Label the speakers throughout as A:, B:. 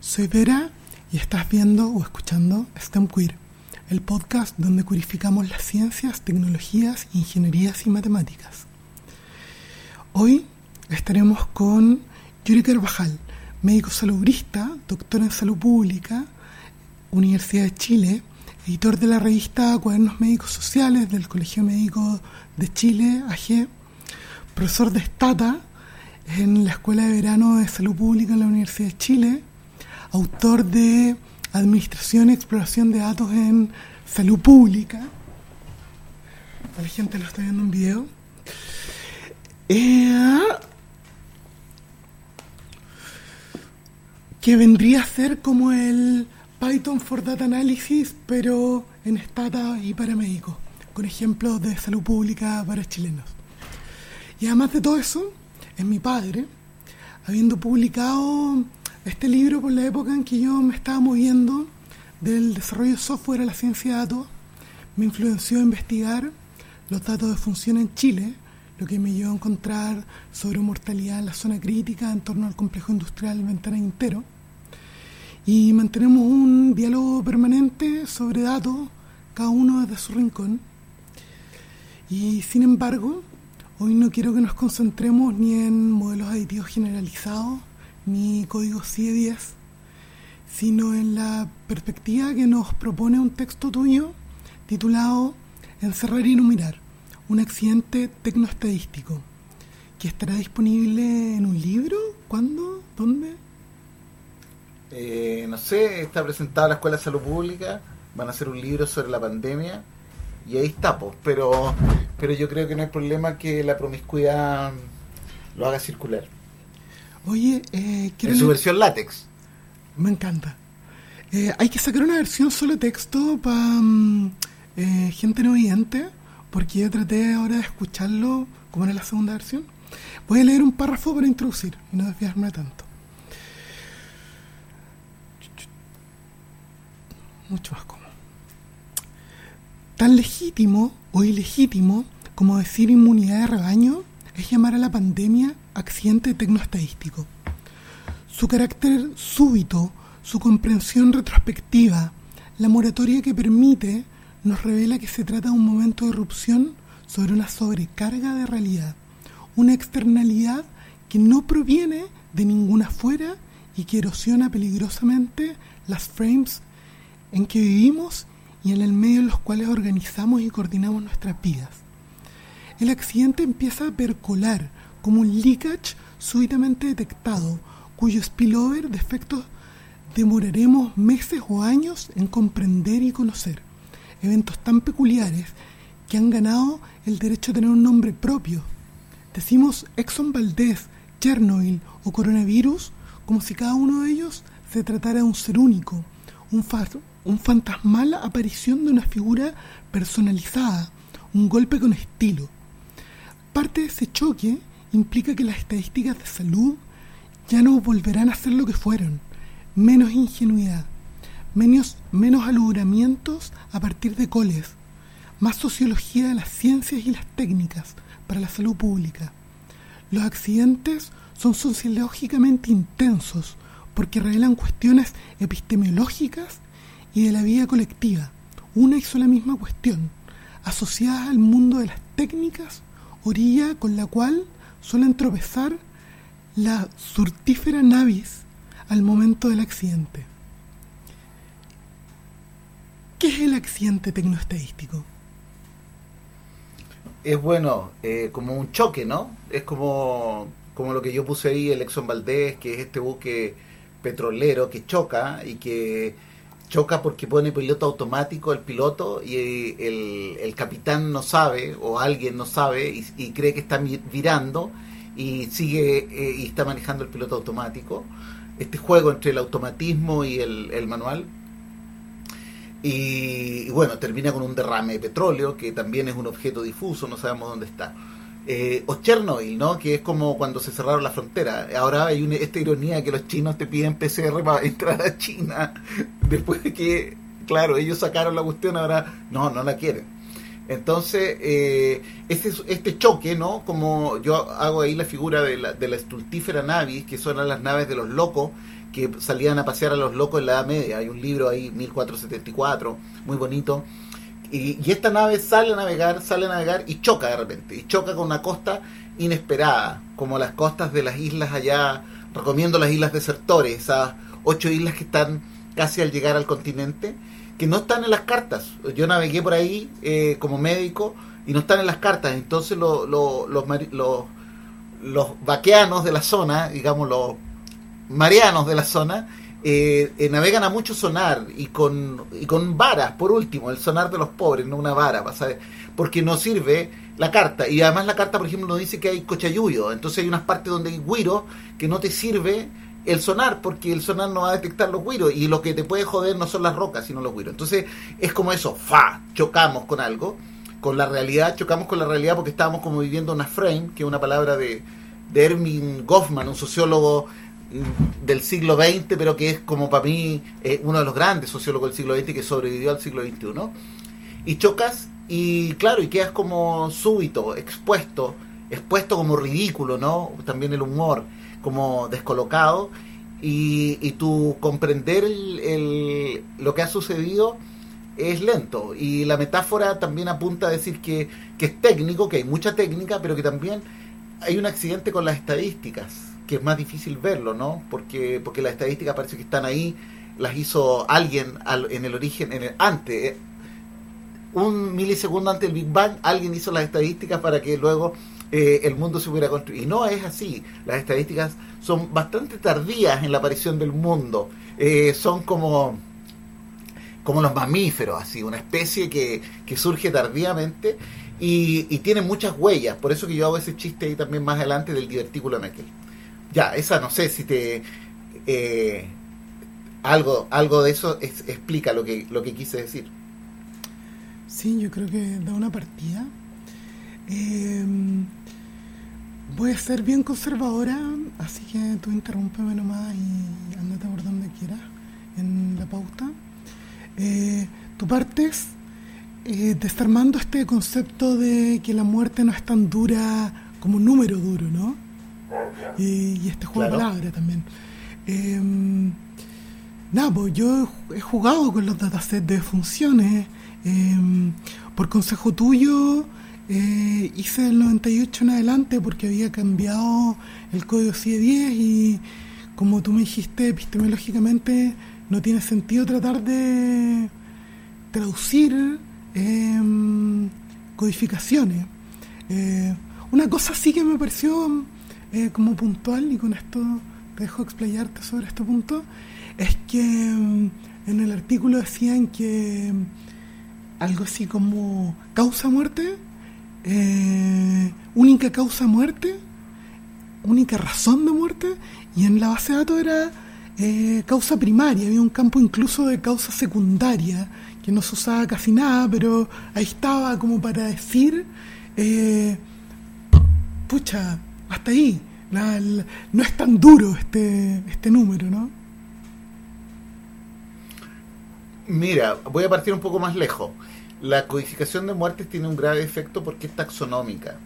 A: Soy Vera y estás viendo o escuchando STEM Queer, el podcast donde purificamos las ciencias, tecnologías, ingenierías y matemáticas. Hoy estaremos con Yuri Carvajal, médico salubrista, doctor en salud pública, Universidad de Chile, editor de la revista Cuadernos Médicos Sociales del Colegio Médico de Chile, AG, profesor de Stata en la Escuela de Verano de Salud Pública en la Universidad de Chile, autor de Administración y Exploración de Datos en Salud Pública. La gente lo está viendo en video. Eh, que vendría a ser como el Python for Data Analysis, pero en Stata y para médicos, con ejemplos de salud pública para chilenos. Y además de todo eso, es mi padre, habiendo publicado este libro por la época en que yo me estaba moviendo del desarrollo de software a la ciencia de datos, me influenció a investigar los datos de función en Chile, lo que me llevó a encontrar sobre mortalidad en la zona crítica en torno al complejo industrial Ventana Intero. Y mantenemos un diálogo permanente sobre datos, cada uno desde su rincón. Y sin embargo, hoy no quiero que nos concentremos ni en modelos aditivos generalizados, ni código CIE10, sino en la perspectiva que nos propone un texto tuyo titulado Encerrar y enumerar, un accidente tecnoestadístico, que estará disponible en un libro, ¿cuándo? ¿Dónde?
B: Eh, no sé, está presentado la Escuela de Salud Pública, van a hacer un libro sobre la pandemia y ahí está, pues, pero, pero yo creo que no hay problema que la promiscuidad lo haga circular.
A: Oye, eh,
B: en su versión látex.
A: Me encanta. Eh, hay que sacar una versión solo texto para mm, eh, gente no oyente, porque yo traté ahora de escucharlo como era la segunda versión. Voy a leer un párrafo para introducir y no desviarme tanto. Mucho más cómodo. Tan legítimo o ilegítimo como decir inmunidad de rebaño es llamar a la pandemia accidente tecnoestadístico. Su carácter súbito, su comprensión retrospectiva, la moratoria que permite, nos revela que se trata de un momento de erupción sobre una sobrecarga de realidad, una externalidad que no proviene de ninguna fuera y que erosiona peligrosamente las frames en que vivimos y en el medio en los cuales organizamos y coordinamos nuestras vidas. El accidente empieza a percolar como un leakage súbitamente detectado, cuyo spillover de efectos demoraremos meses o años en comprender y conocer. Eventos tan peculiares que han ganado el derecho a tener un nombre propio. Decimos Exxon Valdez, Chernobyl o coronavirus como si cada uno de ellos se tratara de un ser único, un, un fantasmal aparición de una figura personalizada, un golpe con estilo. Parte de ese choque implica que las estadísticas de salud ya no volverán a ser lo que fueron. Menos ingenuidad, menos, menos alumbramientos a partir de coles, más sociología de las ciencias y las técnicas para la salud pública. Los accidentes son sociológicamente intensos porque revelan cuestiones epistemológicas y de la vida colectiva, una y sola misma cuestión, asociadas al mundo de las técnicas, orilla con la cual suelen tropezar la surtífera navis al momento del accidente. ¿Qué es el accidente tecnoestadístico?
B: Es bueno, eh, como un choque, ¿no? Es como, como lo que yo puse ahí, el Exxon Valdez, que es este buque petrolero que choca y que choca porque pone piloto automático el piloto y el, el capitán no sabe o alguien no sabe y, cree que está virando y sigue eh, y está manejando el piloto automático. Este juego entre el automatismo y el, el manual. Y, y, bueno, termina con un derrame de petróleo que también es un objeto difuso, no sabemos dónde está. Eh, o Chernobyl, ¿no? Que es como cuando se cerraron las fronteras. Ahora hay una, esta ironía que los chinos te piden PCR para entrar a China. Después de que, claro, ellos sacaron la cuestión, ahora no, no la quieren. Entonces, eh, este, este choque, ¿no? Como yo hago ahí la figura de la, de la estultífera navis, que son las naves de los locos, que salían a pasear a los locos en la Edad Media. Hay un libro ahí, 1474, muy bonito. Y, esta nave sale a navegar, sale a navegar y choca de repente. Y choca con una costa inesperada, como las costas de las islas allá. Recomiendo las islas desertores, esas ocho islas que están casi al llegar al continente, que no están en las cartas. Yo navegué por ahí eh, como médico y no están en las cartas. Entonces lo, lo, los, los, los vaqueanos de la zona, digamos los marianos de la zona, eh, eh, navegan a mucho sonar y con, y con varas, por último, el sonar de los pobres, no una vara, porque no sirve la carta. Y además la carta, por ejemplo, no dice que hay cochayuyo, entonces hay unas partes donde hay guiro que no te sirve el sonar, porque el sonar no va a detectar los guiros y lo que te puede joder no son las rocas, sino los guiros. Entonces es como eso, fa, chocamos con algo, con la realidad, chocamos con la realidad porque estábamos como viviendo una frame, que es una palabra de, de Goffman, un sociólogo del siglo XX, pero que es como para mí eh, uno de los grandes sociólogos del siglo XX que sobrevivió al siglo XXI. Y chocas y claro, y quedas como súbito, expuesto, expuesto como ridículo, ¿no? También el humor como descolocado y, y tu comprender el, lo que ha sucedido es lento y la metáfora también apunta a decir que, que es técnico, que hay mucha técnica, pero que también hay un accidente con las estadísticas, que es más difícil verlo, ¿no? Porque, porque las estadísticas parece que están ahí, las hizo alguien en el origen, en el antes, un milisegundo antes del Big Bang, alguien hizo las estadísticas para que luego eh, el mundo se hubiera construido. Y no es así. Las estadísticas son bastante tardías en la aparición del mundo. Eh, son como, como los mamíferos, así, una especie que, que surge tardíamente y, y, tiene muchas huellas. Por eso que yo hago ese chiste ahí también más adelante del divertículo de Meckel. Ya, esa no sé si te... Eh, algo, algo de eso explica lo que, lo que quise decir.
A: Sí, yo creo que da una partida. Eh, voy a ser bien conservadora, así que tú interrúmpeme nomás y andate por donde quieras en la pauta. Eh, tú partes eh, desarmando este concepto de que la muerte no es tan dura como un número duro, ¿no? Y este juego de palabras también. Eh, nada, pues yo he jugado con los datasets de funciones. Eh, por consejo tuyo, eh, hice el 98 en adelante porque había cambiado el código CIE10 y como tú me dijiste epistemológicamente no tiene sentido tratar de traducir em, codificaciones. Eh, una cosa sí que me pareció eh, como puntual y con esto te dejo explayarte sobre este punto es que em, en el artículo decían que algo así como causa muerte eh, única causa muerte, única razón de muerte, y en la base de datos era eh, causa primaria, había un campo incluso de causa secundaria, que no se usaba casi nada, pero ahí estaba como para decir, pucha, hasta ahí, no es tan duro este, este número, ¿no?
B: Mira, voy a partir un poco más lejos la codificación de muertes tiene un grave efecto porque es taxonómica.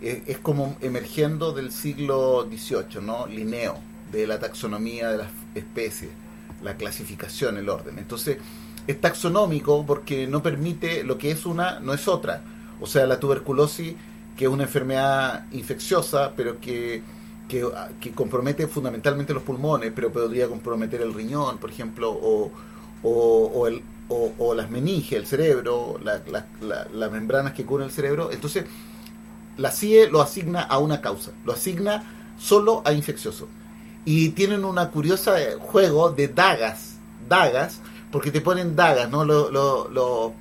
B: Es, como emergiendo del siglo XVIII, ¿no? Linneo, de la taxonomía de las especies, la clasificación, el orden. Entonces, es taxonómico porque no permite lo que es una, no es otra. O sea, la tuberculosis, que es una enfermedad infecciosa, pero que, que, compromete fundamentalmente los pulmones, pero podría comprometer el riñón, por ejemplo, o, o, el, o, las meninges, el cerebro, las membranas que cubren el cerebro. Entonces, la CIE lo asigna a una causa, lo asigna solo a infeccioso. Y tienen una curiosa eh, juego de dagas, dagas, porque te ponen dagas, ¿no? Lo, lo,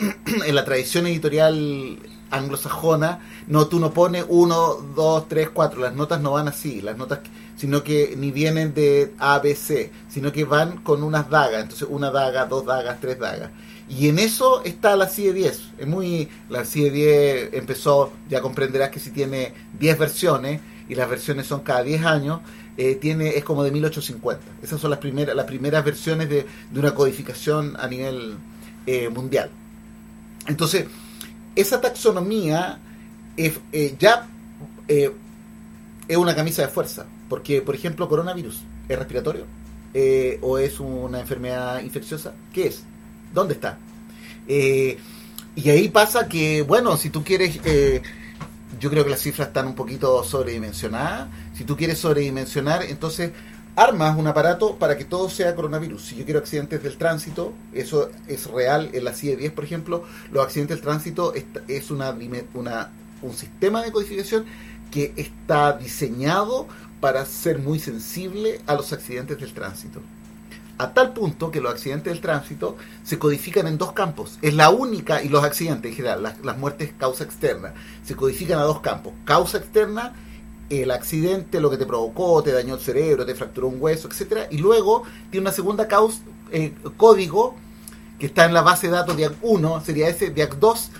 B: en la tradición editorial anglosajona, no, tú no pones uno, dos, tres, cuatro, las notas no van así, las notas sino que ni vienen de A, B, C, sino que van con unas dagas, entonces una daga, dos dagas, tres dagas. Y en eso está la CIE 10. Es muy. La CIE 10 empezó, ya comprenderás que si tiene 10 versiones, y las versiones son cada 10 años, eh, tiene, es como de 1850. Esas son las primeras, las primeras versiones de, de una codificación a nivel eh, mundial. Entonces, esa taxonomía eh, ya es una camisa de fuerza. Porque, por ejemplo, coronavirus. ¿Es respiratorio? Eh, ¿O es una enfermedad infecciosa? ¿Qué es? ¿Dónde está? Eh, y ahí pasa que, bueno, si tú quieres, eh, yo creo que las cifras están un poquito sobredimensionadas. Si tú quieres sobredimensionar, entonces armas un aparato para que todo sea coronavirus. Si yo quiero accidentes del tránsito, eso es real en la CIE 10, por ejemplo, los accidentes del tránsito es una, una, un sistema de codificación que está diseñado para ser muy sensible a los accidentes del tránsito. A tal punto que los accidentes del tránsito se codifican en dos campos. Es la única, y los accidentes en general, las, las muertes causa externa, se codifican a dos campos. Causa externa el accidente, lo que te provocó, te dañó el cerebro, te fracturó un hueso, etcétera, y luego tiene una segunda causa, eh, código que está en la base de datos DIAC 1, sería ese, DIAC 2,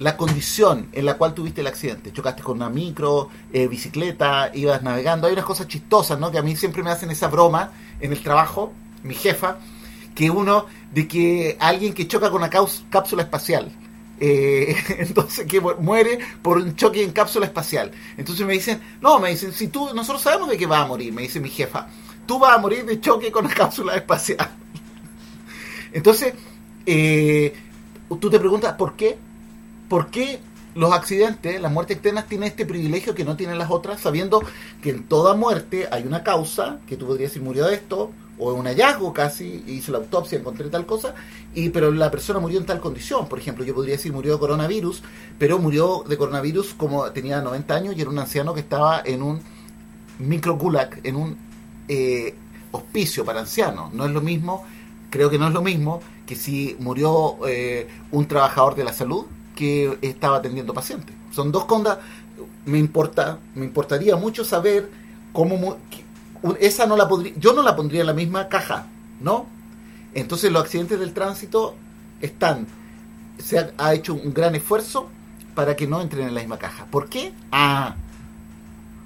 B: la condición en la cual tuviste el accidente. Chocaste con una micro, eh, bicicleta, ibas navegando. Hay unas cosas chistosas, ¿no? Que a mí siempre me hacen esa broma en el trabajo, mi jefa, que uno, de que alguien que choca con una cápsula espacial eh, entonces que muere por un choque en cápsula espacial. Entonces me dicen, no, me dicen, si tú, nosotros sabemos de qué va a morir, me dice mi jefa, tú vas a morir de choque con la cápsula espacial. Entonces, eh, tú te preguntas, ¿por qué? ¿Por qué los accidentes, las muertes externas tienen este privilegio que no tienen las otras, sabiendo que en toda muerte hay una causa, que tú podrías decir murió de esto, o un hallazgo casi, hice la autopsia, encontré tal cosa, y pero la persona murió en tal condición. Por ejemplo, yo podría decir murió de coronavirus, pero murió de coronavirus como tenía 90 años y era un anciano que estaba en un micro gulag, en un eh, hospicio para ancianos. No es lo mismo, creo que no es lo mismo que si murió eh, un trabajador de la salud que estaba atendiendo pacientes. Son dos condas. Me importa, me importaría mucho saber cómo esa no la podría, yo no la pondría en la misma caja, ¿no? Entonces los accidentes del tránsito están, se ha, hecho un gran esfuerzo para que no entren en la misma caja. ¿Por qué? Ah,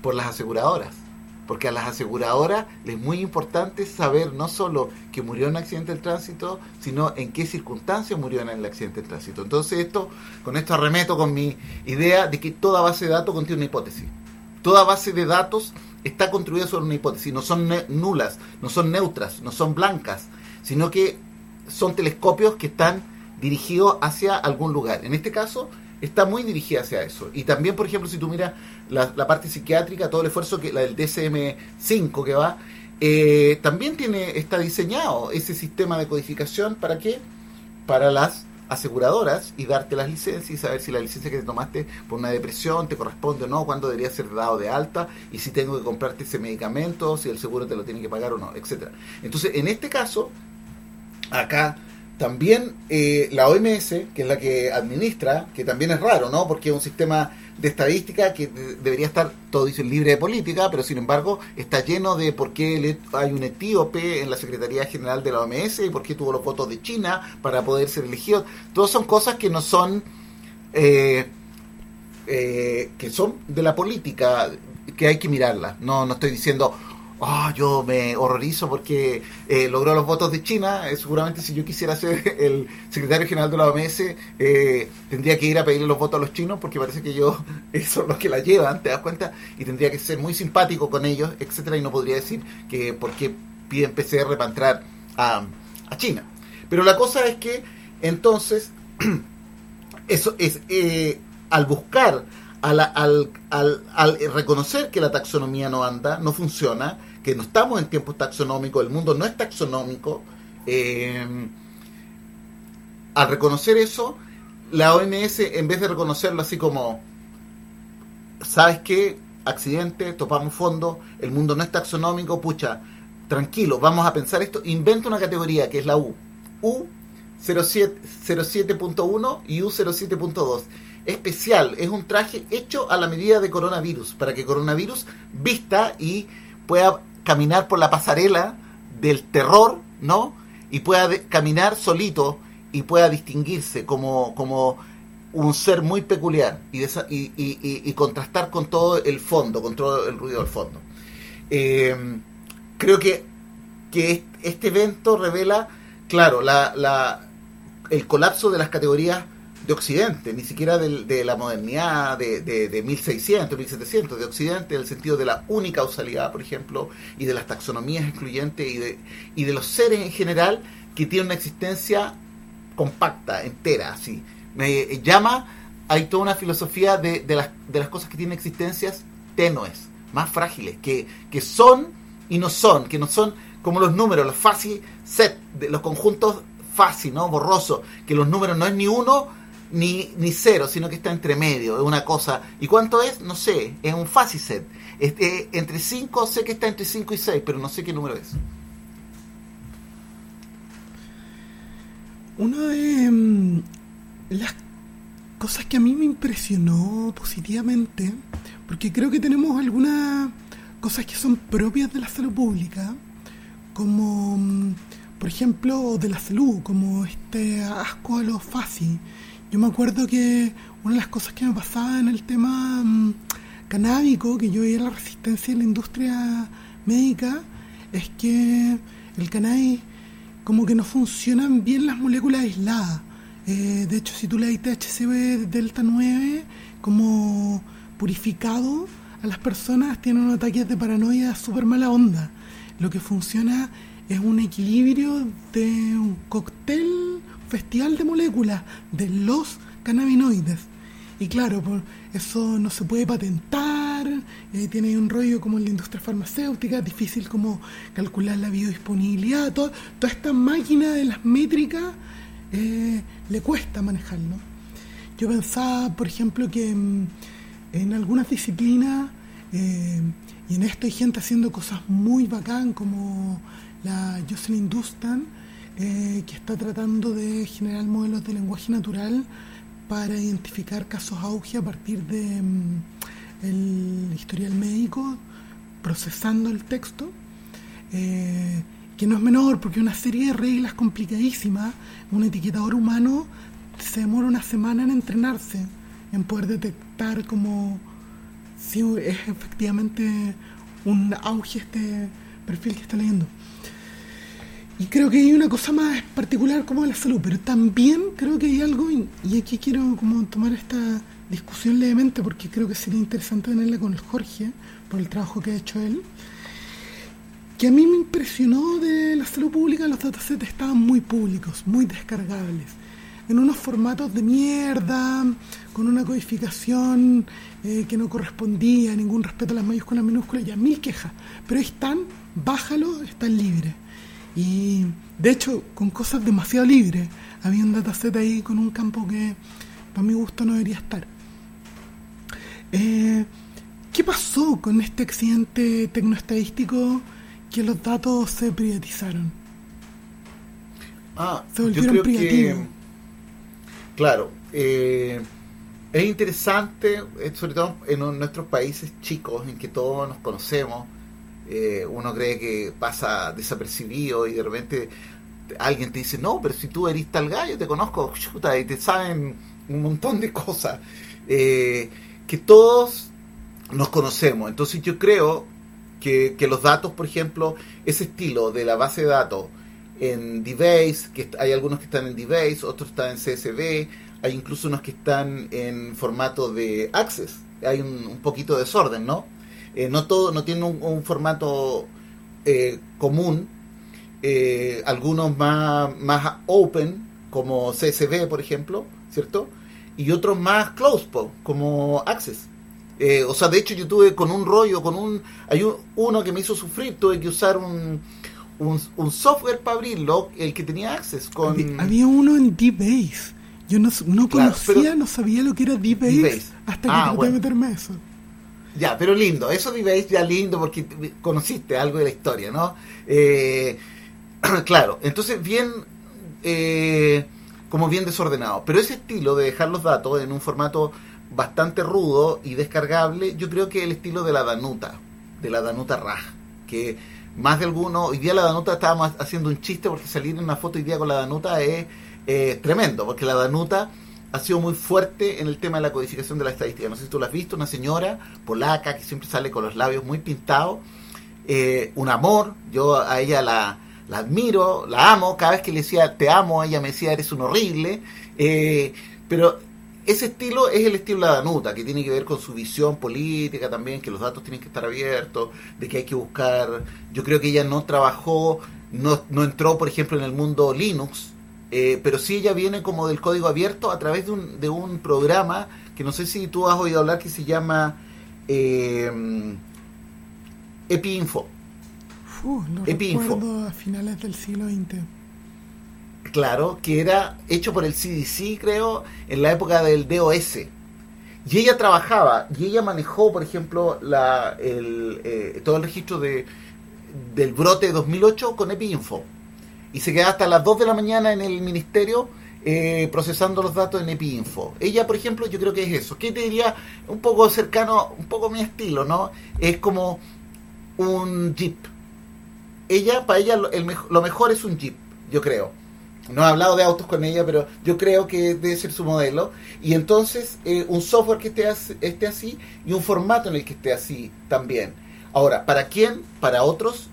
B: por las aseguradoras. Porque a las aseguradoras les es muy importante saber no solo que murió en un accidente del tránsito, sino en qué circunstancias murió en el accidente del tránsito. Entonces esto, con esto arremeto con mi idea de que toda base de datos contiene una hipótesis. Toda base de datos está construida sobre una hipótesis, no son nulas, no son neutras, no son blancas, sino que son telescopios que están dirigidos hacia algún lugar. En este caso, está muy dirigida hacia eso. Y también, por ejemplo, si tú miras la, parte psiquiátrica, todo el esfuerzo que la del DSM-5 que va, eh, también tiene está diseñado ese sistema de codificación para qué? Para las aseguradoras y darte las licencias y saber si la licencia que te tomaste por una depresión te corresponde o no, cuándo debería ser dado de alta y si tengo que comprarte ese medicamento, si el seguro te lo tiene que pagar o no, etcétera. Entonces, en este caso, acá también eh, la OMS, que es la que administra, que también es raro, ¿no? Porque es un sistema de estadística que debería estar, todo dice, libre de política, pero sin embargo está lleno de por qué hay un etíope en la Secretaría General de la OMS y por qué tuvo los votos de China para poder ser elegido. Todas son cosas que no son, eh, eh, que son de la política, que hay que mirarlas. No, no estoy diciendo, oh, yo me horrorizo porque eh, logró los votos de China. Eh, seguramente si yo quisiera ser el secretario general de la OMS, eh, tendría que ir a pedirle los votos a los chinos porque parece que yo son los que la llevan, ¿te das cuenta? Y tendría que ser muy simpático con ellos, etcétera, y no podría decir que por qué piden PCR para entrar a, a China. Pero la cosa es que entonces, eso es, al buscar al, al, al, reconocer que la taxonomía no anda, no funciona, que no estamos en tiempos taxonómicos, el mundo no es taxonómico. Eh, al reconocer eso, la OMS, en vez de reconocerlo así como, ¿sabes qué? Accidente, topamos fondo, el mundo no es taxonómico, pucha, tranquilo, vamos a pensar esto, inventa una categoría que es la U. U 07.1 y U07.2. Especial, es un traje hecho a la medida de coronavirus, para que coronavirus vista y pueda caminar por la pasarela del terror, ¿no? Y pueda caminar solito y pueda distinguirse como, como un ser muy peculiar y, y, contrastar con todo el fondo, con todo el ruido del fondo. Eh, creo que, que este evento revela, claro, la, la, el colapso de las categorías de Occidente, ni siquiera de, la modernidad de, de, 1600, 1700, de Occidente, en el sentido de la unicausalidad, por ejemplo, y de las taxonomías excluyentes y de, y de los seres en general que tienen una existencia compacta, entera, así. Me llama, hay toda una filosofía de, de, las, de las cosas que tienen existencias tenues, más frágiles, que, que son y no son, que no son como los números, los fácil set, de los conjuntos fácil, ¿no? Borroso, que los números no es ni uno ni, ni cero, sino que está entre medio, es una cosa. ¿Y cuánto es? No sé, es un fácil set. Este, entre 5, sé que está entre 5 y 6, pero no sé qué número es.
A: Una de mm, las cosas que a mí me impresionó positivamente, porque creo que tenemos algunas cosas que son propias de la salud pública, como mm, por ejemplo de la salud, como este asco a lo fácil. Yo me acuerdo que una de las cosas que me pasaba en el tema mm, canábico, que yo veía la resistencia en la industria médica, es que el cannabis como que no funcionan bien las moléculas aisladas. Eh, de hecho, si tú le das delta 9 como purificado a las personas, tienen unos ataques de paranoia súper mala onda. Lo que funciona es un equilibrio de un cóctel festival de moléculas de los cannabinoides. Y claro, por eso no se puede patentar, tiene un rollo como en la industria farmacéutica, difícil como calcular la biodisponibilidad, toda esta máquina de las métricas eh, le cuesta manejarlo. Yo pensaba, por ejemplo, que en, algunas disciplinas, eh, y en esto hay gente haciendo cosas muy bacán, como la Jocelyn Dustan, eh, que está tratando de generar modelos de lenguaje natural para identificar casos auge a partir de mm, el historial médico, procesando el texto, eh, que no es menor porque una serie de reglas complicadísimas, un etiquetador humano se demora una semana en entrenarse, en poder detectar como si es efectivamente un auge este perfil que está leyendo. Y creo que hay una cosa más particular como la salud, pero también creo que hay algo, y, aquí quiero como tomar esta discusión levemente porque creo que sería interesante tenerla con el Jorge, por el trabajo que ha hecho él, que a mí me impresionó de la salud pública, los datasets estaban muy públicos, muy descargables, en unos formatos de mierda, con una codificación eh, que no correspondía, ningún respeto a las mayúsculas, minúsculas, ya mil quejas, pero ahí están, bájalo, están libres. Y de hecho, con cosas demasiado libres. Había un dataset ahí con un campo que para mi gusto no debería estar. Eh, ¿Qué pasó con este accidente tecnoestadístico que los datos se privatizaron?
B: Ah, se volvieron privativos. claro, eh, es interesante, eh, sobre todo en nuestros países chicos, en que todos nos conocemos, eh, uno cree que pasa desapercibido y de repente alguien te dice, no, pero si tú eres tal gallo, te conozco, chuta, y te saben un montón de cosas eh, que todos nos conocemos. Entonces yo creo que, los datos, por ejemplo, ese estilo de la base de datos en DBase, que hay algunos que están en DBase, otros están en CSV, hay incluso unos que están en formato de Access, hay un poquito de desorden, ¿no? Eh, no todo, no tiene un, formato eh, común. Eh, algunos más, más open, como CSV, por ejemplo, ¿cierto? Y otros más closed, como Access. o sea, de hecho yo tuve con un rollo, con un... Hay uno que me hizo sufrir, tuve que usar un, un, software para abrirlo, el que tenía Access. Con...
A: Había, uno en DBase. Yo no, no conocía, no sabía lo que era DBase, hasta que ah, traté de meterme eso.
B: Ya, pero lindo, eso diréis ya lindo porque conociste algo de la historia, ¿no? Eh, claro, entonces bien, eh, como bien desordenado. Pero ese estilo de dejar los datos en un formato bastante rudo y descargable, yo creo que el estilo de la Danuta, de la Danuta Raj, que más de alguno, hoy día la Danuta estábamos haciendo un chiste porque salir en una foto hoy día con la Danuta es tremendo, porque la Danuta ha sido muy fuerte en el tema de la codificación de la estadística. No sé si tú lo has visto, una señora polaca que siempre sale con los labios muy pintados, eh, un amor, yo a ella la, admiro, la amo, cada vez que le decía te amo, ella me decía eres un horrible, eh, Pero ese estilo es el estilo de la Danuta, que tiene que ver con su visión política también, que los datos tienen que estar abiertos, de que hay que buscar. Yo creo que ella no trabajó, no, no entró, por ejemplo, en el mundo Linux, eh, pero sí ella viene como del código abierto a través de un, de un programa que no sé si tú has oído hablar que se llama eh, EpiInfo.
A: Uh,
B: EpiInfo.
A: recuerdo a finales del siglo XX.
B: Claro, que era hecho por el CDC, creo, en la época del DOS. Y ella trabajaba, y ella manejó, por ejemplo, la, el, eh, todo el registro de, del brote de 2008 con EpiInfo. Y se quedaba hasta las 2 de la mañana en el ministerio eh, procesando los datos en EpiInfo. Ella, por ejemplo, yo creo que es eso. ¿Qué te diría? Un poco cercano, un poco mi estilo, ¿no? Es como un Jeep. Ella, para ella, lo, mejor es un Jeep, yo creo. No he hablado de autos con ella, pero yo creo que debe ser su modelo. Y entonces, eh, un software que esté, esté así y un formato en el que esté así también. Ahora, ¿para quién? Para otros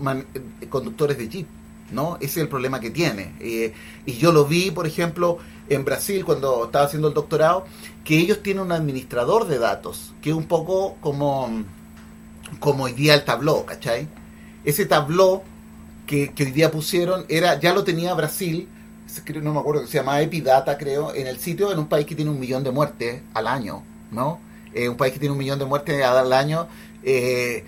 B: eh, conductores de Jeep. ¿No? Ese es el problema que tiene. Eh, y yo lo vi, por ejemplo, en Brasil cuando estaba haciendo el doctorado, que ellos tienen un administrador de datos, que es un poco como, como hoy día el tabló, ¿cachai? Ese tabló que, que hoy día pusieron era ya lo tenía Brasil, no me acuerdo, se llama Epidata, creo, en el sitio, en un país que tiene un millón de muertes al año, ¿no? Eh, un país que tiene un millón de muertes al año, eh,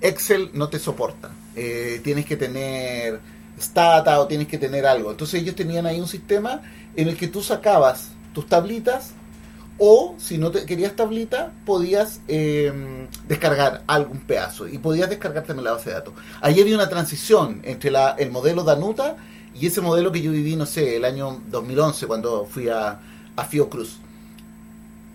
B: Excel no te soporta. Eh, tienes que tener Stata o tienes que tener algo. Entonces ellos tenían ahí un sistema en el que tú sacabas tus tablitas o si no te querías tablita podías eh, descargar algún pedazo y podías descargar también la base de datos. Ahí había una transición entre el modelo Danuta y ese modelo que yo viví, no sé, el año 2011 cuando fui a, a Fiocruz.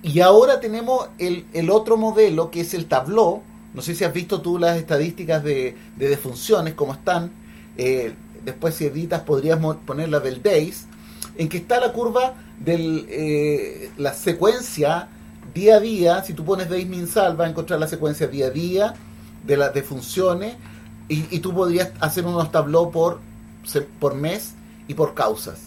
B: Y ahora tenemos el, el otro modelo que es el Tableau. No sé si has visto tú las estadísticas de, de defunciones, cómo están. Eh, después si editas podrías poner la del Days, en que está la curva de la secuencia día a día. Si tú pones Days Minsal, vas a encontrar la secuencia día a día de las defunciones y, tú podrías hacer unos tableaux por, por mes y por causas.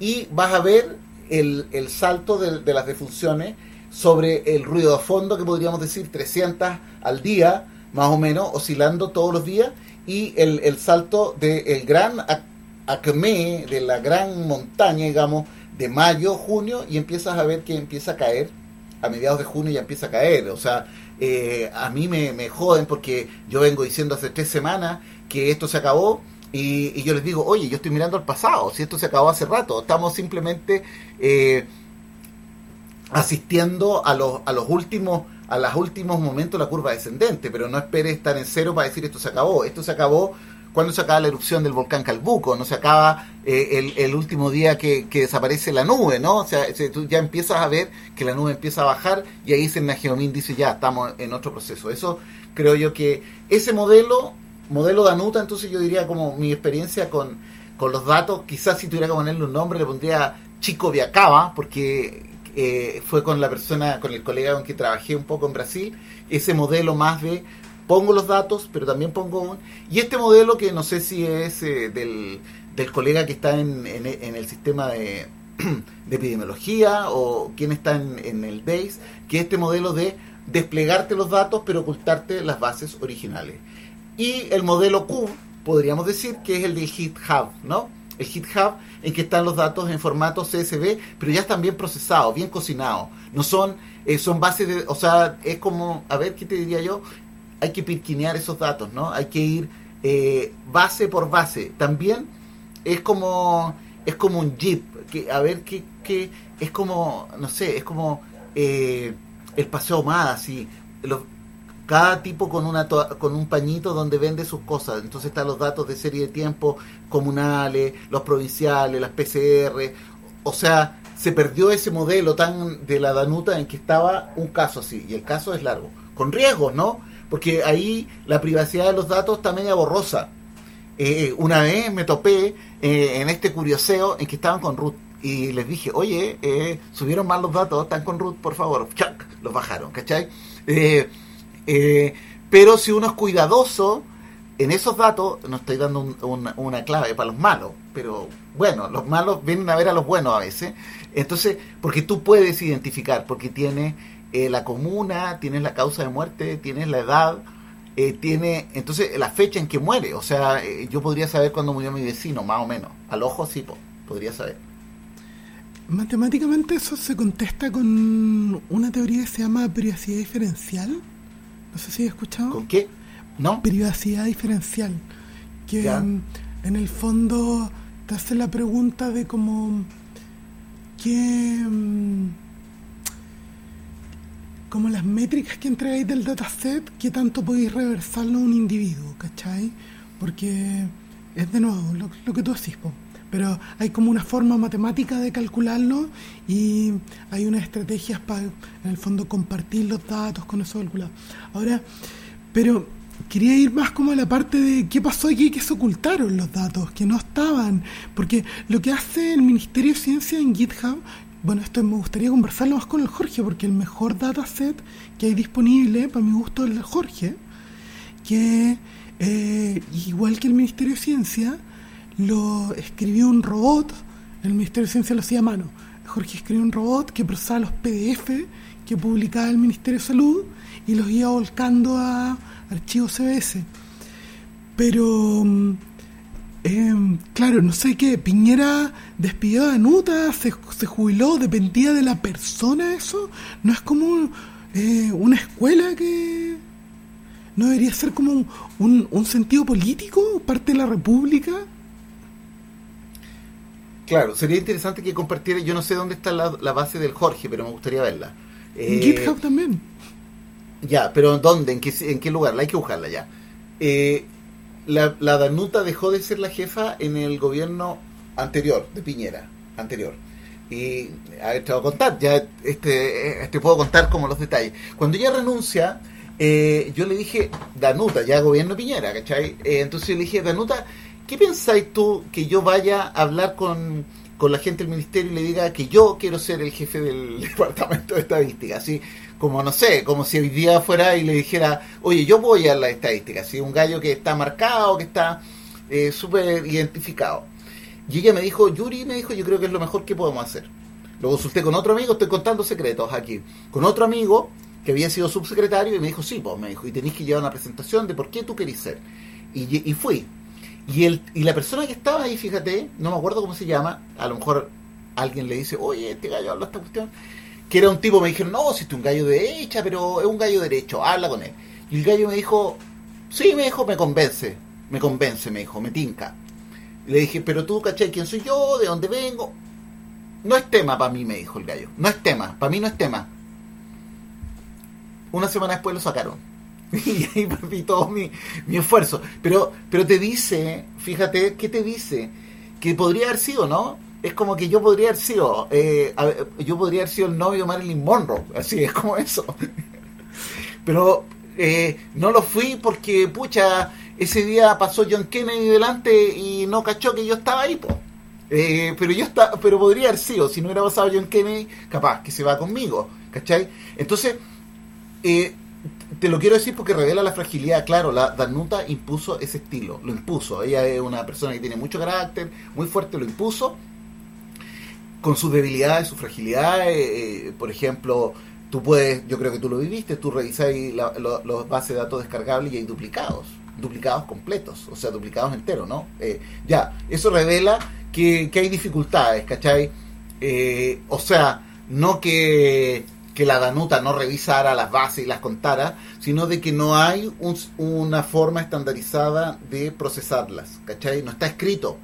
B: Y vas a ver el, el salto de, de las defunciones sobre el ruido de fondo, que podríamos decir 300 al día, más o menos, oscilando todos los días, y el, el salto del gran ac- acmé, de la gran montaña, digamos, de mayo, junio, y empiezas a ver que empieza a caer, a mediados de junio ya empieza a caer, o sea, eh, a mí me, me joden porque yo vengo diciendo hace tres semanas que esto se acabó, y, y yo les digo, oye, yo estoy mirando al pasado, si esto se acabó hace rato, estamos simplemente... eh, asistiendo a los, a los últimos a los últimos momentos la curva descendente, pero no esperes estar en cero para decir esto se acabó. Esto se acabó cuando se acaba la erupción del volcán Calbuco, no se acaba eh, el, último día que, que desaparece la nube, ¿no? O sea, se- tú ya empiezas a ver que la nube empieza a bajar y ahí Geomín dice ya, estamos en otro proceso. Eso creo yo que ese modelo, modelo Danuta, entonces yo diría como mi experiencia con, con los datos, quizás si tuviera que ponerle un nombre le pondría Chico Viacaba, porque eh, fue con la persona, con el colega con que trabajé un poco en Brasil, ese modelo más de pongo los datos, pero también pongo un... Y este modelo que no sé si es eh, del, del colega que está en, en, el sistema de, de epidemiología o quien está en, en el DAIS, que es este modelo de desplegarte los datos pero ocultarte las bases originales. Y el modelo Q, podríamos decir que es el del GitHub, ¿no? El GitHub en que están los datos en formato CSV, pero ya están bien procesados, bien cocinados. No son, eh, son bases de, o sea, es como, a ver, ¿qué te diría yo? Hay que pirquinear esos datos, ¿no? Hay que ir eh, base por base. También es como, es como un jeep, que, a ver, qué, qué, es como, no sé, es como eh, el paseo más, así, cada tipo con una con un pañito donde vende sus cosas. Entonces están los datos de serie de tiempo comunales, los provinciales, las PCR. O sea, se perdió ese modelo tan de la Danuta en que estaba un caso así, y el caso es largo, con riesgos, ¿no? Porque ahí la privacidad de los datos está media borrosa. Eh, una vez me topé eh, en este curioseo en que estaban con root y les dije, oye, eh, subieron mal los datos, están con root, por favor. ¡Chac! Los bajaron, ¿cachai? Eh, eh, pero si uno es cuidadoso, en esos datos no estoy dando una, clave para los malos, pero bueno, los malos vienen a ver a los buenos a veces. Entonces, porque tú puedes identificar, porque tienes eh, la comuna, tienes la causa de muerte, tienes la edad, eh, tiene entonces la fecha en que muere. O sea, eh, yo podría saber cuándo murió mi vecino, más o menos. Al ojo sí, podría saber.
A: Matemáticamente eso se contesta con una teoría que se llama privacidad diferencial. No sé si he escuchado.
B: ¿Con qué? ¿No?
A: Privacidad diferencial. Que en, el fondo te hace la pregunta de cómo... ¿Qué...? Mm, como las métricas que entregáis del dataset, qué tanto podéis reversarlo a un individuo, ¿cachai? Porque es de nuevo lo, que tú decís, pero hay como una forma matemática de calcularlo y hay unas estrategias para, en el fondo, compartir los datos con eso calculado. Ahora, pero quería ir más como a la parte de qué pasó aquí, que se ocultaron los datos, que no estaban, porque lo que hace el Ministerio de Ciencia en GitHub bueno, esto me gustaría conversarlo más con el Jorge, porque el mejor dataset que hay disponible, para mi gusto, es el Jorge, que eh, igual que el Ministerio de Ciencia, lo escribió un robot, el Ministerio de Ciencia lo hacía a mano. Jorge escribió un robot que procesaba los PDF que publicaba el Ministerio de Salud y los iba volcando a archivos CBS. Pero mm, Em, claro, no sé qué, Piñera despidió a Danuta, se, jubiló, dependía de la persona eso. No es como eh, una escuela que... ¿No debería ser como un, sentido político, parte de la República?
B: Claro, sería interesante que compartiera, yo no sé dónde está la, base del Jorge, pero me gustaría verla.
A: En GitHub también.
B: Ya, pero ¿dónde? ¿En qué, en qué lugar? La hay que buscarla ya. Eh, la, la Danuta dejó de ser la jefa en el gobierno anterior, de Piñera, anterior. Y a ver, te voy a contar, ya este, te puedo contar como los detalles. Cuando ella renuncia, eh, yo le dije, Danuta, ya gobierno Piñera, ¿cachai? Eh, entonces le dije, Danuta, ¿qué pensáis tú que yo vaya a hablar con, con la gente del ministerio y le diga que yo quiero ser el jefe del departamento de estadística? Así, como no sé, como si hoy día fuera y le dijera, oye, yo voy a las estadísticas, si un gallo que está marcado, que está eh, súper identificado. Y ella me dijo, Yuri me dijo, yo creo que es lo mejor que podemos hacer. Lo consulté con otro amigo, estoy contando secretos aquí, con otro amigo que había sido subsecretario y me dijo, sí, pues me dijo, y tenéis que llevar una presentación de por qué tú querís ser. Y fui. Y, el, y la persona que estaba ahí, fíjate, no me acuerdo cómo se llama, a lo mejor alguien le dice, oye, este gallo habla esta cuestión que era un tipo, me dijeron, no, si es un gallo de derecha, pero es un gallo derecho, habla con él. Y el gallo me dijo, sí, me dijo, me convence, me convence, me dijo, me tinca. le dije, pero tú, ¿cachai? ¿Quién soy yo? ¿De dónde vengo? No es tema para mí, me dijo el gallo. No es tema, para mí no es tema. Una semana después lo sacaron. y ahí perdí todo mi, mi esfuerzo. Pero, pero te dice, fíjate, ¿qué te dice? Que podría haber sido, ¿no? es como que yo podría haber sido, eh, yo podría haber sido el novio de Marilyn Monroe, así es como eso. Pero eh, no lo fui porque, pucha, ese día pasó John Kennedy delante y no cachó que yo estaba ahí, eh, pero yo está, pero podría haber sido, si no hubiera pasado John Kennedy, capaz que se va conmigo, ¿cachai? Entonces, te lo quiero decir porque revela la fragilidad. Claro, la Danuta impuso ese estilo, lo impuso. Ella es una persona que tiene mucho carácter, muy fuerte, lo impuso con sus debilidades, sus fragilidades. Eh, por ejemplo, tú puedes, yo creo que tú lo viviste, tú revisáis los bases de datos descargables y hay duplicados, duplicados completos, o sea, duplicados enteros, ¿no? Eh, ya, eso revela que, hay dificultades, ¿cachai? Eh, o sea, no que, que, la Danuta no revisara las bases y las contara, sino de que no hay una forma estandarizada de procesarlas, ¿cachai? No está escrito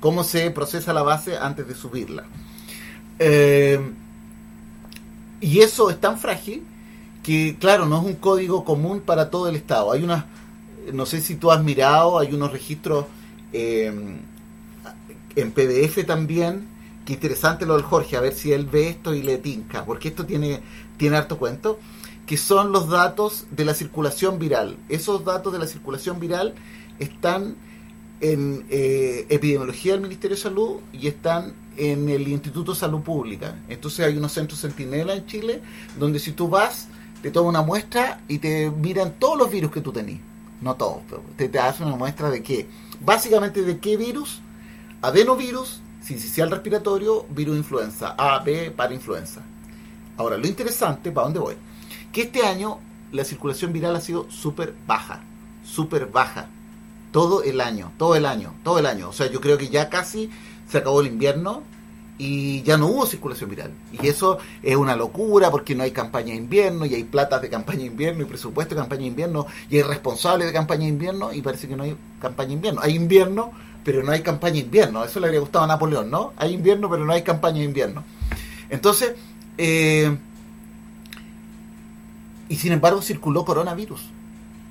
B: cómo se procesa la base antes de subirla. Eh, y eso es tan frágil que, claro, no es un código común para todo el Estado. Hay unas, no sé si tú has mirado, hay unos registros eh, en PDF también. Qué interesante lo del Jorge, a ver si él ve esto y le tinca, porque esto tiene, tiene harto cuento, que son los datos de la circulación viral. Esos datos de la circulación viral están en eh, epidemiología del Ministerio de Salud y están en el Instituto de Salud Pública. Entonces hay unos centros centinela en Chile donde si tú vas, te toman una muestra y te miran todos los virus que tú tenés. no todos, pero te, te hace una muestra de qué. Básicamente de qué virus, adenovirus, sincicial respiratorio, virus influenza, A, B, para influenza. Ahora, lo interesante, ¿para dónde voy? Que este año la circulación viral ha sido súper baja, súper baja. Todo el año, todo el año, todo el año. O sea, yo creo que ya casi se acabó el invierno y ya no hubo circulación viral. Y eso es una locura porque no hay campaña de invierno y hay platas de campaña de invierno y presupuesto de campaña de invierno y hay responsables de campaña de invierno y parece que no hay campaña de invierno. Hay invierno, pero no hay campaña invierno. Eso le habría gustado a Napoleón, ¿no? Hay invierno, pero no hay campaña invierno. Entonces, eh, y sin embargo circuló coronavirus.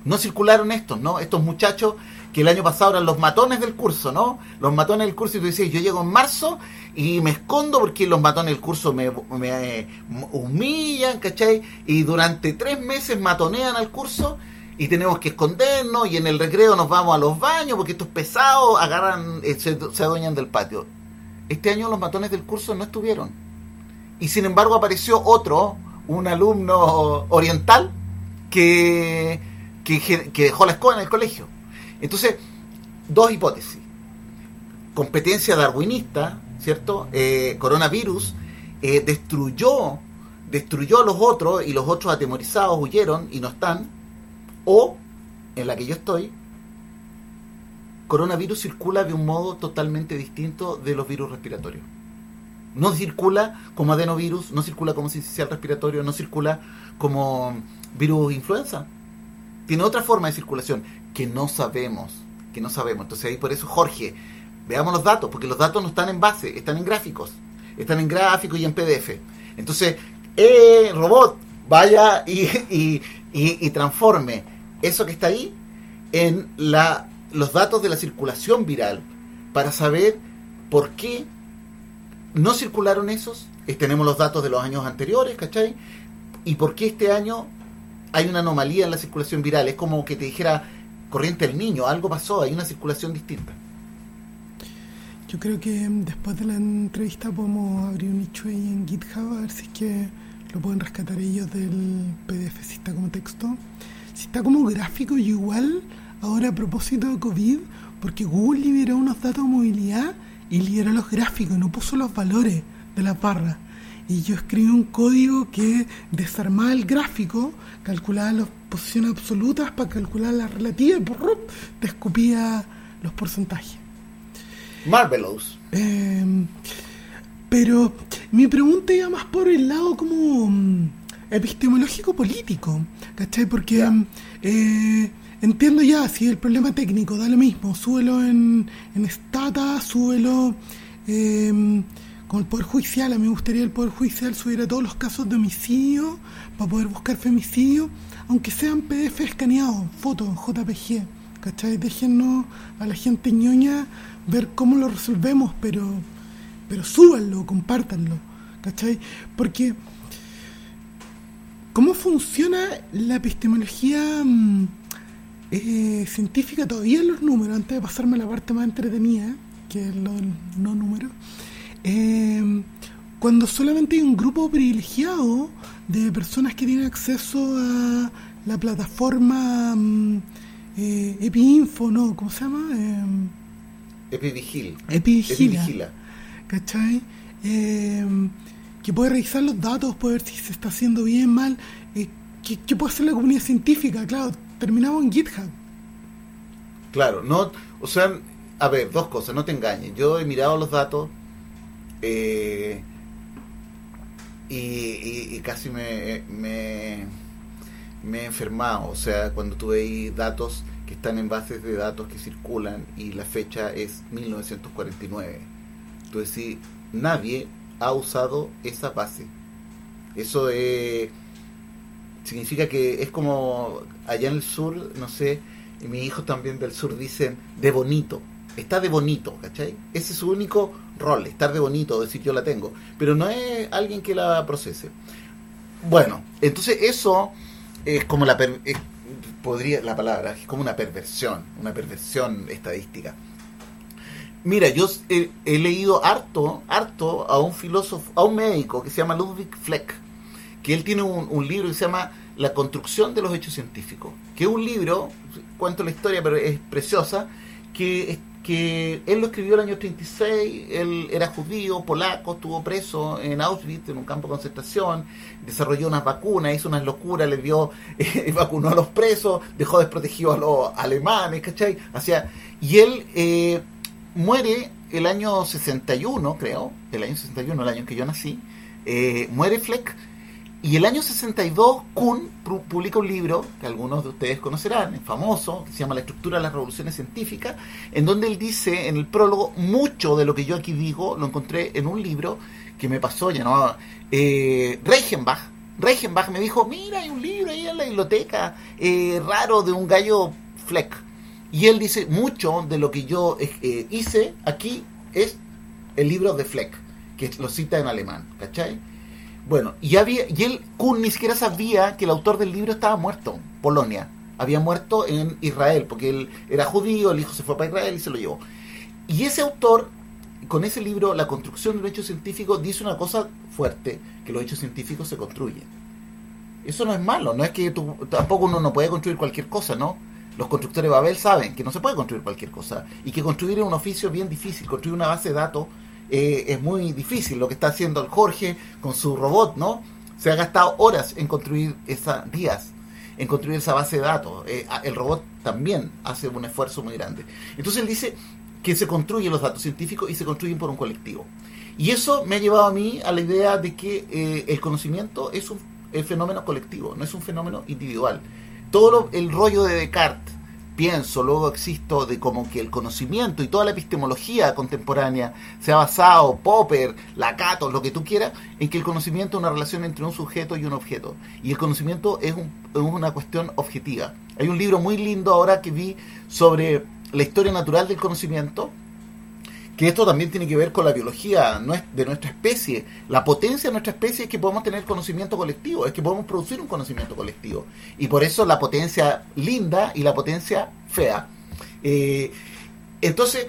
B: No circularon estos, ¿no? Estos muchachos que el año pasado eran los matones del curso, ¿no? Los matones del curso y tú dices, yo llego en marzo y me escondo porque los matones del curso me, me humillan, ¿cachai? Y durante tres meses matonean al curso y tenemos que escondernos y en el recreo nos vamos a los baños porque estos pesados agarran, eh, se, adueñan del patio. Este año los matones del curso no estuvieron. Y sin embargo apareció otro, un alumno oriental, que, que, que dejó la escuela en el colegio. Entonces, dos hipótesis. Competencia darwinista, ¿cierto? Eh, coronavirus eh, destruyó, destruyó a los otros y los otros atemorizados huyeron y no están. O, en la que yo estoy, coronavirus circula de un modo totalmente distinto de los virus respiratorios. No circula como adenovirus, no circula como sincicial respiratorio, no circula como virus influenza. Tiene otra forma de circulación que no sabemos, que no sabemos. Entonces ahí por eso, Jorge, veamos los datos, porque los datos no están en base, están en gráficos. Están en gráficos y en PDF. Entonces, eh, robot, vaya y, transforme eso que está ahí en la, los datos de la circulación viral para saber por qué no circularon esos. Eh, Tenemos los datos de los años anteriores, ¿cachai? Y por qué este año hay una anomalía en la circulación viral. Es como que te dijera corriente el niño, algo pasó, hay una circulación distinta.
A: Yo creo que después de la entrevista podemos abrir un nicho ahí en GitHub a ver si es que lo pueden rescatar ellos del PDF, si está como texto. Si está como gráfico, y igual, ahora a propósito de COVID, porque Google liberó unos datos de movilidad y liberó los gráficos, no puso los valores de las barras. Y yo escribí un código que desarmaba el gráfico, calculaba las posiciones absolutas para calcular las relativas y por te escupía los porcentajes.
B: Marvelous.
A: Eh, pero mi pregunta iba más por el lado como mm, epistemológico políco, ¿cachai? Porque eh, entiendo ya, si el problema técnico da lo mismo, súbelo en, en Stata, súbelo eh, con el Poder Judicial, a mí me gustaría el Poder Judicial subiera todos los casos de homicidio para poder buscar femicidio, aunque sean PDF escaneados, fotos JPG, ¿cachai? Déjennos a la gente ñoña ver cómo lo resolvemos, pero, pero súbanlo, compártanlo, ¿cachai? Porque ¿Cómo funciona la epistemología mm, eh, científica todavía en los números? Antes de pasarme a la parte más entretenida, que es lo del no número. Eh, cuando solamente hay un grupo privilegiado de personas que tienen acceso a la plataforma mm, eh, EpiInfo, ¿no? ¿Cómo se llama? Eh,
B: Epivigil.
A: Epivigila.
B: Epivigila.
A: ¿cachai? Eh, que puede revisar los datos, puede ver si se está haciendo bien, mal. Eh, ¿qué, puede hacer la comunidad científica? Claro, terminamos en GitHub.
B: Claro, no, o sea, a ver, dos cosas, no te engañes. Yo he mirado los datos eh, y, casi me, me, me he enfermado. O sea, cuando tuve ahí datos que están en bases de datos que circulan y la fecha es 1949. Entonces, sí, nadie ha usado esa base. Eso eh, significa que es como allá en el sur, no sé, y mis hijos también del sur dicen de bonito. Está de bonito, ¿cachai? Ese es su único rol, estar de bonito, decir yo la tengo. Pero no es alguien que la procese. Bueno, entonces eso es como la per- podría la palabra, es como una perversión, una perversión estadística. Mira, yo he, he leído harto, harto a un filósofo, a un médico que se llama Ludwig Fleck, que él tiene un, libro que se llama La construcción de los hechos científicos, que es un libro, cuento la historia, pero es preciosa, que, que él lo escribió el año 36, él era judío, polaco, estuvo preso en Auschwitz, en un campo de concentración, desarrolló unas vacunas, hizo unas locuras, le dio, eh, vacunó a los presos, dejó desprotegido a los alemanes, ¿cachai? Y él eh, muere el año 61, creo, el año 61, el año que yo nací, eh, muere Fleck, y el año 62 Kuhn publica un libro que algunos de ustedes conocerán, famoso, que se llama La estructura de las revoluciones científicas, en donde él dice en el prólogo, mucho de lo que yo aquí digo lo encontré en un libro que me pasó, llamado eh, Reichenbach. Reichenbach me dijo, mira, hay un libro ahí en la biblioteca eh, raro de un gallo Fleck. Y él dice, mucho de lo que yo eh, hice aquí es el libro de Fleck, que lo cita en alemán, ¿cachai? Bueno, y, había, y él, Kuhn, ni siquiera sabía que el autor del libro estaba muerto, Polonia. Había muerto en Israel, porque él era judío, el hijo se fue para Israel y se lo llevó. Y ese autor, con ese libro, La construcción de un hecho científico, dice una cosa fuerte, que los hechos científicos se construyen. Eso no es malo, no es que tampoco uno no puede construir cualquier cosa, ¿no? Los constructores de Babel saben que no se puede construir cualquier cosa y que construir es un oficio bien difícil, construir una base de datos eh, es muy difícil. Lo que está haciendo el Jorge con su robot, ¿no? Se ha gastado horas en construir esa, días, en construir esa base de datos. Eh, el robot también hace un esfuerzo muy grande. Entonces él dice que se construyen los datos científicos y se construyen por un colectivo. Y eso me ha llevado a mí a la idea de que eh, el conocimiento es un fenómeno colectivo, no es un fenómeno individual todo el rollo de Descartes, pienso, luego existo, de como que el conocimiento y toda la epistemología contemporánea se ha basado, Popper, Lacato, lo que tú quieras, en que el conocimiento es una relación entre un sujeto y un objeto. Y el conocimiento es, es una cuestión objetiva. Hay un libro muy lindo ahora que vi sobre la historia natural del conocimiento, que esto también tiene que ver con la biología de nuestra especie. La potencia de nuestra especie es que podemos tener conocimiento colectivo, es que podemos producir un conocimiento colectivo. Y por eso la potencia linda y la potencia fea. Eh, entonces,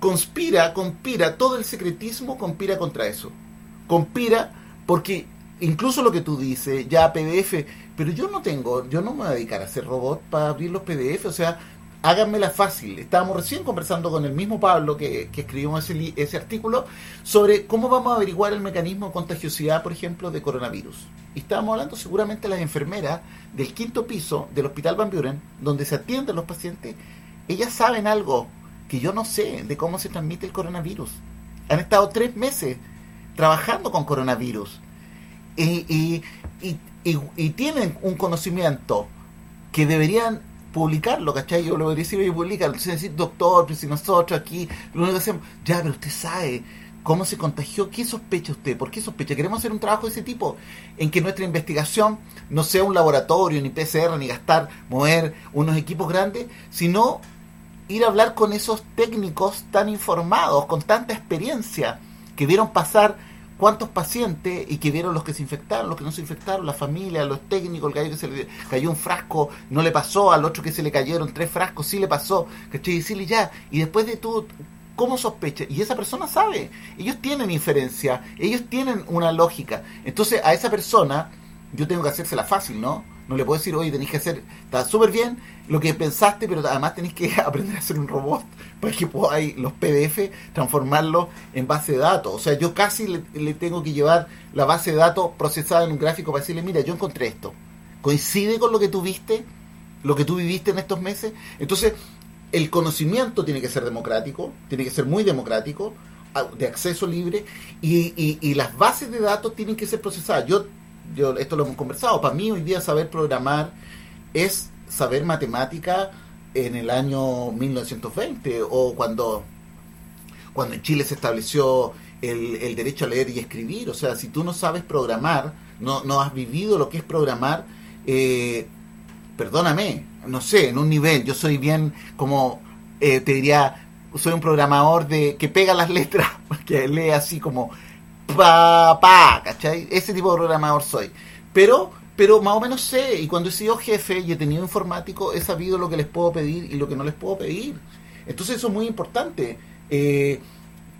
B: conspira, conspira, todo el secretismo conspira contra eso. Conspira porque incluso lo que tú dices, ya PDF, pero yo no tengo, yo no me voy a dedicar a hacer robot para abrir los PDF, o sea, háganmela fácil. Estábamos recién conversando con el mismo Pablo que, escribimos ese, artículo sobre cómo vamos a averiguar el mecanismo de contagiosidad, por ejemplo, de coronavirus. Y estábamos hablando seguramente las enfermeras del quinto piso del Hospital Van Buren, donde se atienden los pacientes, ellas saben algo que yo no sé de cómo se transmite el coronavirus. Han estado tres meses trabajando con coronavirus y tienen un conocimiento que deberían publicarlo, ¿cachai? Yo lo voy a decir, oye, publica, decir, doctor, si nosotros aquí, lo único que hacemos, ya, pero usted sabe cómo se contagió, ¿qué sospecha usted? ¿Por qué sospecha? Queremos hacer un trabajo de ese tipo, en que nuestra investigación no sea un laboratorio, ni PCR, ni gastar, mover unos equipos grandes, sino ir a hablar con esos técnicos tan informados, con tanta experiencia, que vieron pasar cuántos pacientes y que vieron los que se infectaron, los que no se infectaron, la familia, los técnicos, el gallo que se le cayó un frasco, no le pasó, al otro que se le cayeron tres frascos, sí le pasó, ¿cachai? Decirle ya, y después de todo, ¿cómo sospecha? Y esa persona sabe, ellos tienen inferencia, ellos tienen una lógica. Entonces a esa persona yo tengo que hacérsela fácil, ¿no? No le puedo decir, oye, tenéis que hacer, está súper bien lo que pensaste, pero además tenéis que aprender a hacer un robot para que podáis los PDF transformarlos en base de datos. O sea, yo casi le, tengo que llevar la base de datos procesada en un gráfico para decirle, mira, yo encontré esto. ¿Coincide con lo que tú viste? ¿Lo que tú viviste en estos meses? Entonces, el conocimiento tiene que ser democrático, tiene que ser muy democrático, de acceso libre, y, y, y las bases de datos tienen que ser procesadas. Yo yo esto lo hemos conversado, para mí hoy día saber programar es saber matemática en el año 1920 o cuando, cuando en Chile se estableció el, derecho a leer y escribir. O sea, si tú no sabes programar, no, no has vivido lo que es programar, eh, perdóname, no sé, en un nivel, yo soy bien como, eh, te diría, soy un programador de que pega las letras, que lee así como pa, pa, ¿cachai? Ese tipo de programador soy. Pero, pero más o menos sé, y cuando he sido jefe y he tenido informático, he sabido lo que les puedo pedir y lo que no les puedo pedir. Entonces eso es muy importante. Eh,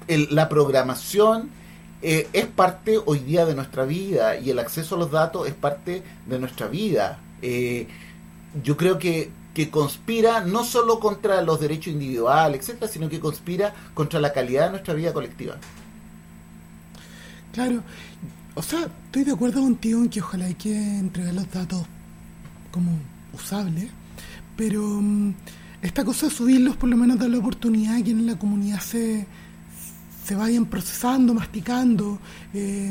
B: la programación eh, es parte hoy día de nuestra vida y el acceso a los datos es parte de nuestra vida. Eh, yo creo que, que conspira no solo contra los derechos individuales, etcétera, sino que conspira contra la calidad de nuestra vida colectiva.
A: Claro, o sea, estoy de acuerdo contigo en que ojalá hay que entregar los datos como usables, pero mm, esta cosa de subirlos por lo menos da la oportunidad que en la comunidad se, se vayan procesando, masticando. Eh,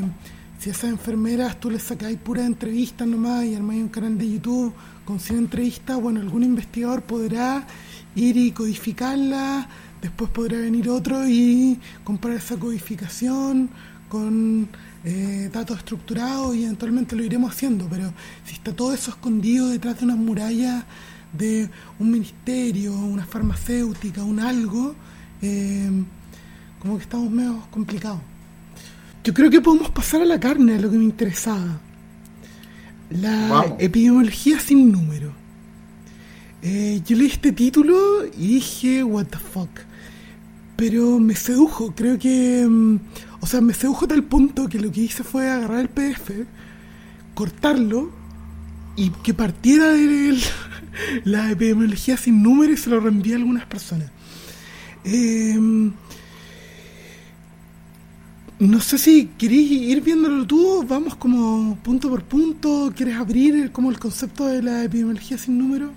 A: si a esas enfermeras tú les sacáis puras entrevistas nomás y armáis un canal de YouTube con 100 entrevistas, bueno, algún investigador podrá ir y codificarla, después podrá venir otro y comparar esa codificación con eh, datos estructurados y eventualmente lo iremos haciendo, pero si está todo eso escondido detrás de unas murallas de un ministerio, una farmacéutica, un algo, eh, como que estamos medio complicados. Yo creo que podemos pasar a la carne, a lo que me interesaba. La epidemiología sin número. Eh, yo leí este título y dije, what the fuck. Pero me sedujo, creo que... Mm, o sea, me sedujo tal punto que lo que hice fue agarrar el PDF, cortarlo y que partiera de la epidemiología sin número y se lo reenvié a algunas personas. Eh, no sé si queréis ir viéndolo tú, vamos como punto por punto, ¿quieres abrir como el concepto de la epidemiología sin número?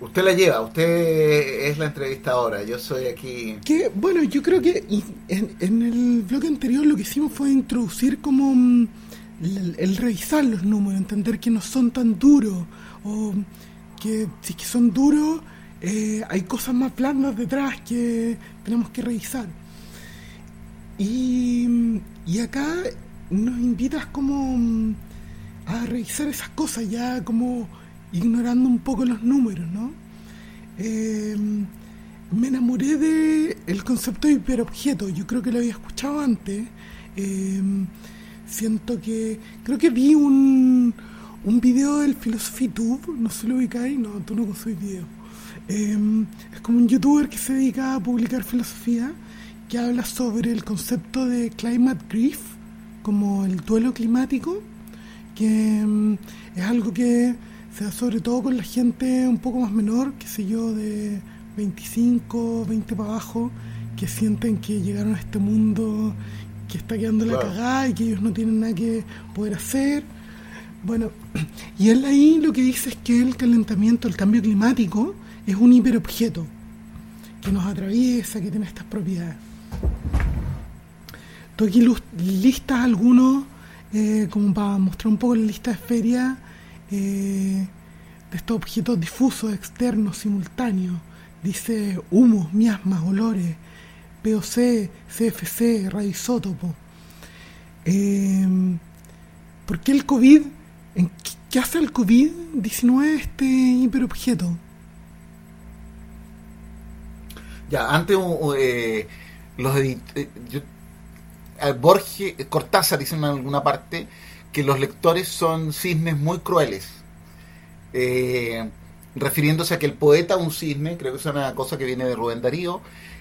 B: Usted la lleva, usted es la entrevistadora, yo soy aquí...
A: Que, bueno, yo creo que en, el bloque anterior lo que hicimos fue introducir como mm, el, revisar los números, entender que no son tan duros, o que si que son duros, eh, hay cosas más blandas detrás que tenemos que revisar. Y, acá nos invitas como mm, a revisar esas cosas, ya como ignorando un poco los números, ¿no? Em, me enamoré de el concepto de hiperobjeto, yo creo que lo había escuchado antes. Em, siento que, creo que vi un, un video del PhilosophyTube, no sé lo ubicáis, no, tú no consumís video. Em, es como un youtuber que se dedica a publicar filosofía que habla sobre el concepto de climate grief, como el duelo climático, que es algo que se da sobre todo con la gente un poco más menor, que sé yo, de 25, 20 para abajo, que sienten que llegaron a este mundo que está quedando la cagada y que ellos no tienen nada que poder hacer. Bueno, y él ahí lo que dice es que el calentamiento, el cambio climático, es un hiperobjeto que nos atraviesa, que tiene estas propiedades. Tú aquí listas algunos, eh, como para mostrar un poco la lista de feria eh, de estos objetos difusos, externos, simultáneos. Dice humos, miasmas, olores, POC, CFC, radioisótopo. Eh, ¿Por qué el COVID? ¿En qué, hace el COVID-19 este hiperobjeto?
B: Ya, antes eh, los eh, Borges, Cortázar dice en alguna parte que los lectores son cisnes muy crueles. Eh, refiriéndose a que el poeta es un cisne, creo que es una cosa que viene de Rubén Darío,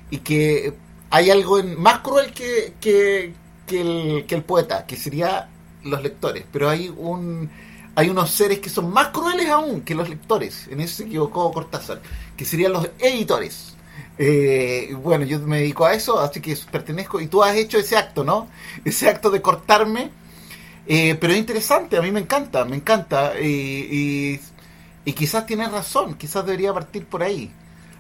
B: y que hay algo más cruel que, que, el, que el poeta, que sería los lectores, pero hay un hay unos seres que son más crueles aún que los lectores, en eso se equivocó Cortázar, que serían los editores. Eh, bueno, yo me dedico a eso, así que pertenezco. Y tú has hecho ese acto, ¿no? Ese acto de cortarme. Eh, pero es interesante, a mí me encanta, me encanta. Y, y, quizás tienes razón, quizás debería partir por ahí.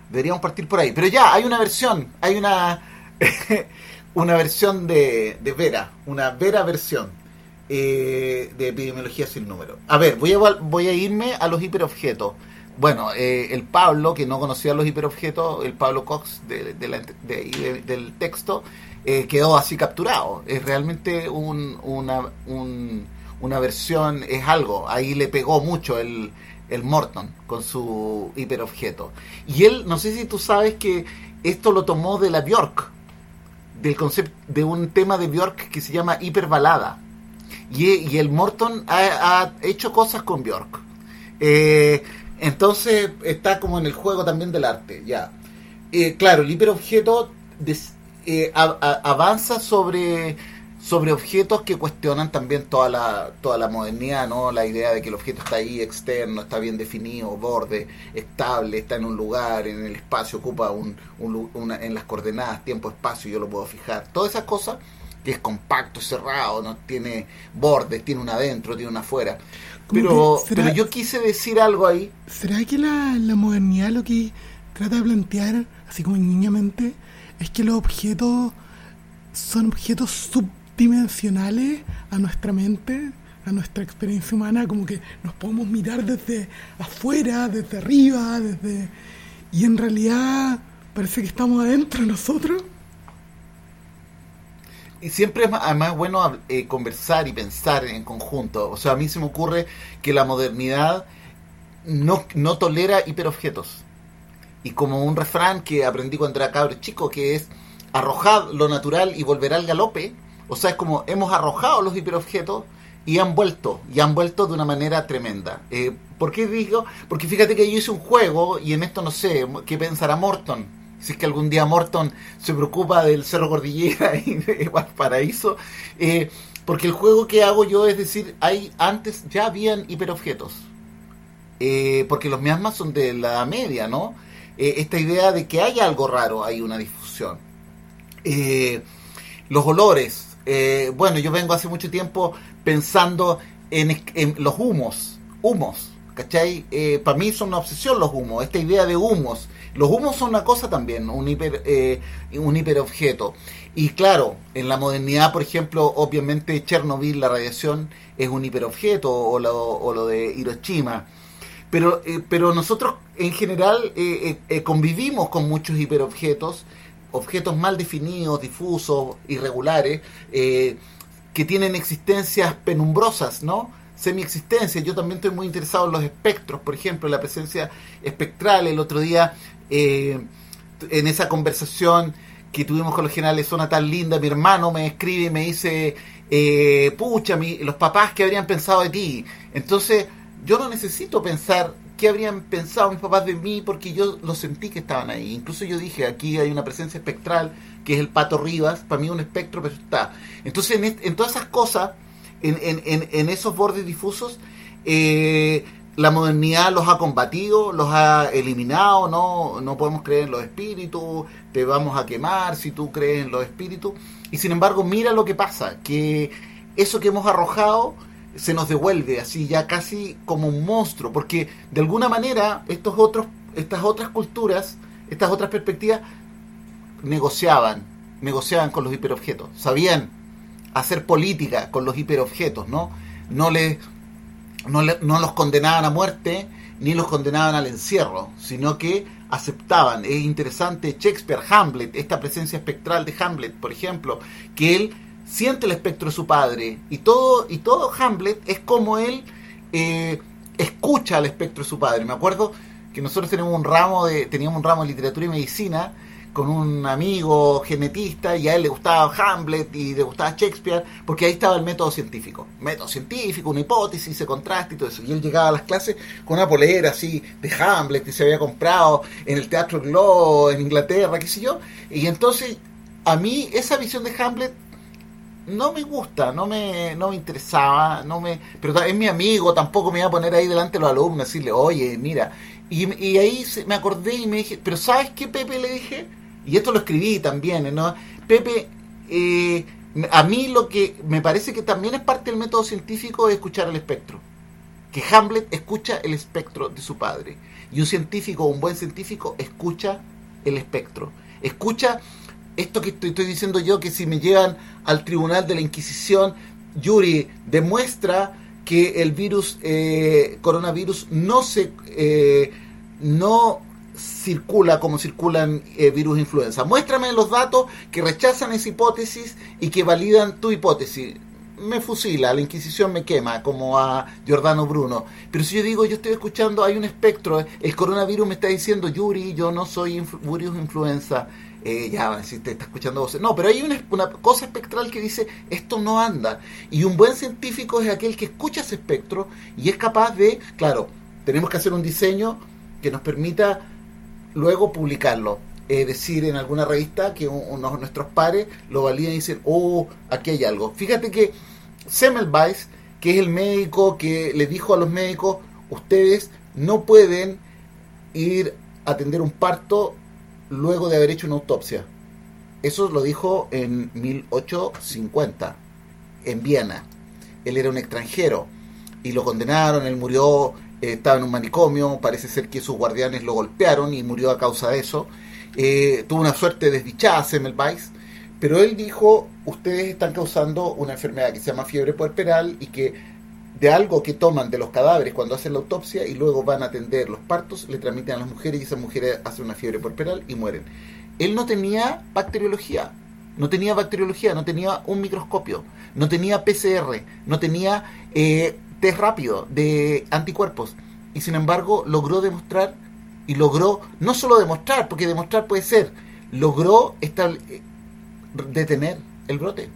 B: Deberíamos partir por ahí. Pero ya, hay una versión, hay una, una versión de, de Vera, una Vera versión eh, de epidemiología sin número. A ver, voy a, voy a irme a los hiperobjetos. Bueno, eh, el Pablo, que no conocía los hiperobjetos, el Pablo Cox de, del texto, eh, quedó así capturado. Es realmente una, una versión, es algo. Ahí le pegó mucho el, el Morton con su hiperobjeto. Y él, no sé si tú sabes que esto lo tomó de la Bjork, del concepto de un tema de Bjork que se llama hiperbalada. Y, y el Morton ha, ha, hecho cosas con Bjork. Eh, entonces está como en el juego también del arte, ya. Eh, claro, el hiperobjeto eh, avanza sobre sobre objetos que cuestionan también toda la, toda la modernidad, ¿no? La idea de que el objeto está ahí externo, está bien definido, borde, estable, está en un lugar, en el espacio, ocupa un, una, en las coordenadas, tiempo, espacio, yo lo puedo fijar. Todas esas cosas que es compacto, cerrado, no tiene bordes, tiene una adentro, tiene una afuera. Pero, pero yo quise decir algo ahí.
A: ¿Será que la, la modernidad lo que trata de plantear, así como niñamente, es que los objetos son objetos sub dimensionales a nuestra mente, a nuestra experiencia humana, como que nos podemos mirar desde afuera, desde arriba, desde... Y en realidad parece que estamos adentro de nosotros.
B: Y siempre es más, bueno eh, conversar y pensar en conjunto. O sea, a mí se me ocurre que la modernidad no, no tolera hiperobjetos. Y como un refrán que aprendí cuando era cabro chico, que es arrojad lo natural y volverá al galope, o sea, es como hemos arrojado los hiperobjetos y han vuelto, y han vuelto de una manera tremenda. Eh, ¿Por qué digo? Porque fíjate que yo hice un juego y en esto no sé, ¿qué pensará Morton? Si es que algún día Morton se preocupa del Cerro Cordillera y de Valparaíso. Eh, porque el juego que hago yo es decir, hay antes ya habían hiperobjetos. Eh, porque los miasmas son de la media, ¿no? Eh, esta idea de que hay algo raro, hay una difusión. los olores, eh, bueno, yo vengo hace mucho tiempo pensando en, los humos, humos, ¿cachai? Eh, para mí son una obsesión los humos, esta idea de humos. Los humos son una cosa también, un, hiper, eh, un hiperobjeto. Y claro, en la modernidad, por ejemplo, obviamente Chernobyl, la radiación, es un hiperobjeto, o lo, o lo de Hiroshima. Pero, pero nosotros en general convivimos con muchos hiperobjetos objetos mal definidos, difusos, irregulares, eh, que tienen existencias penumbrosas, ¿no? Semi-existencias. Yo también estoy muy interesado en los espectros, por ejemplo, la presencia espectral. El otro día, eh, en esa conversación que tuvimos con los generales Zona tan linda, mi hermano me escribe y me dice, eh, pucha, los papás que habrían pensado de ti. Entonces, yo no necesito pensar qué habrían pensado mis papás de mí porque yo lo sentí que estaban ahí. Incluso yo dije, aquí hay una presencia espectral que es el Pato Rivas, para mí un espectro, pero está. Entonces, en, todas esas cosas, en, esos bordes difusos, eh, la modernidad los ha combatido, los ha eliminado, no, no podemos creer en los espíritus, te vamos a quemar si tú crees en los espíritus. Y sin embargo, mira lo que pasa, que eso que hemos arrojado se nos devuelve así ya casi como un monstruo, porque de alguna manera estos otros, estas otras culturas, estas otras perspectivas, negociaban, negociaban con los hiperobjetos, sabían hacer política con los hiperobjetos, ¿no? No, les, no, no los condenaban a muerte ni los condenaban al encierro, sino que aceptaban. Es interesante Shakespeare, Hamlet, esta presencia espectral de Hamlet, por ejemplo, que él siente el espectro de su padre. Y todo y todo Hamlet es como él eh, escucha el espectro de su padre. Me acuerdo que nosotros tenemos un ramo de teníamos un ramo de literatura y medicina con un amigo genetista y a él le gustaba Hamlet y le gustaba Shakespeare porque ahí estaba el método científico. Método científico una hipótesis se contraste y todo eso. Y él llegaba a las clases con una polera así de Hamlet y se había comprado en el Teatro Globo en Inglaterra qué sé yo. Y entonces a mí esa visión de Hamlet no me gusta, no me, no me interesaba, no me, pero es mi amigo, tampoco me iba a poner ahí delante de los alumnos, decirle, oye, mira, y, y ahí me acordé y me dije, pero ¿sabes qué, Pepe? Le dije, y esto lo escribí también, ¿no? Pepe, eh, a mí lo que me parece que también es parte del método científico es escuchar el espectro. Que Hamlet escucha el espectro de su padre. Y un científico, un buen científico, escucha el espectro. Escucha esto que estoy, diciendo yo, que si me llevan al tribunal de la Inquisición, Yuri demuestra que el virus, eh, coronavirus, no se, eh, no circula como circulan eh, virus influenza. Muéstrame los datos que rechazan esa hipótesis y que validan tu hipótesis. Me fusila, la Inquisición me quema, como a Giordano Bruno. Pero si yo digo, yo estoy escuchando, hay un espectro, el coronavirus me está diciendo, Yuri, yo no soy virus influenza eh, ya, si te está escuchando voces. No, pero hay una, una, cosa espectral que dice, esto no anda. Y un buen científico es aquel que escucha ese espectro y es capaz de, claro, tenemos que hacer un diseño que nos permita luego publicarlo. eh, decir en alguna revista que unos nuestros pares lo validan y dicen, oh, aquí hay algo. Fíjate que Semmelweis, que es el médico que le dijo a los médicos, ustedes no pueden ir a atender un parto luego de haber hecho una autopsia. Eso lo dijo en 1850, en Viena. Él era un extranjero y lo condenaron, él murió, eh, estaba en un manicomio, parece ser que sus guardianes lo golpearon y murió a causa de eso. Eh, tuvo una suerte desdichada Semmelweis, pero él dijo, ustedes están causando una enfermedad que se llama fiebre puerperal y que de algo que toman de los cadáveres cuando hacen la autopsia y luego van a atender los partos, le transmiten a las mujeres y esas mujeres hacen una fiebre puerperal y mueren. Él no tenía bacteriología, no tenía bacteriología, no tenía un microscopio, no tenía PCR, no tenía eh, test rápido de anticuerpos y sin embargo logró demostrar y logró no solo demostrar, porque demostrar puede ser, logró detener el brote,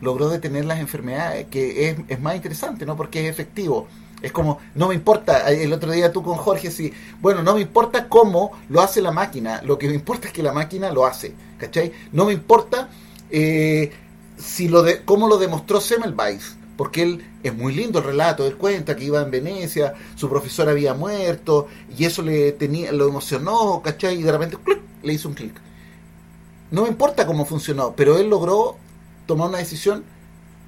B: logró detener las enfermedades, que es, es, más interesante, ¿no? Porque es efectivo. Es como, no me importa, el otro día tú con Jorge, sí, bueno, no me importa cómo lo hace la máquina, lo que me importa es que la máquina lo hace, ¿cachai? No me importa eh, si lo de, cómo lo demostró Semmelweis, porque él es muy lindo el relato, él cuenta que iba en Venecia, su profesor había muerto y eso le tenía lo emocionó, ¿cachai? Y de repente le hizo un clic. No me importa cómo funcionó, pero él logró tomar una decisión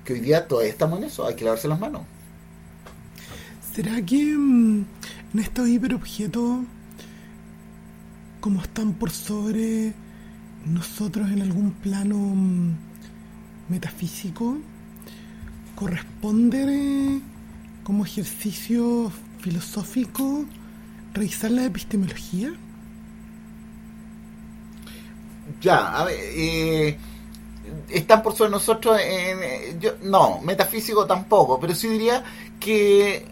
B: que hoy día todavía estamos en eso, hay que lavarse las manos.
A: ¿Será que mm, en estos hiperobjetos, como están por sobre nosotros en algún plano mm, metafísico, corresponde como ejercicio filosófico revisar la epistemología?
B: Ya, a ver, eh, están por sobre nosotros, en, yo, no, metafísico tampoco, pero sí diría que,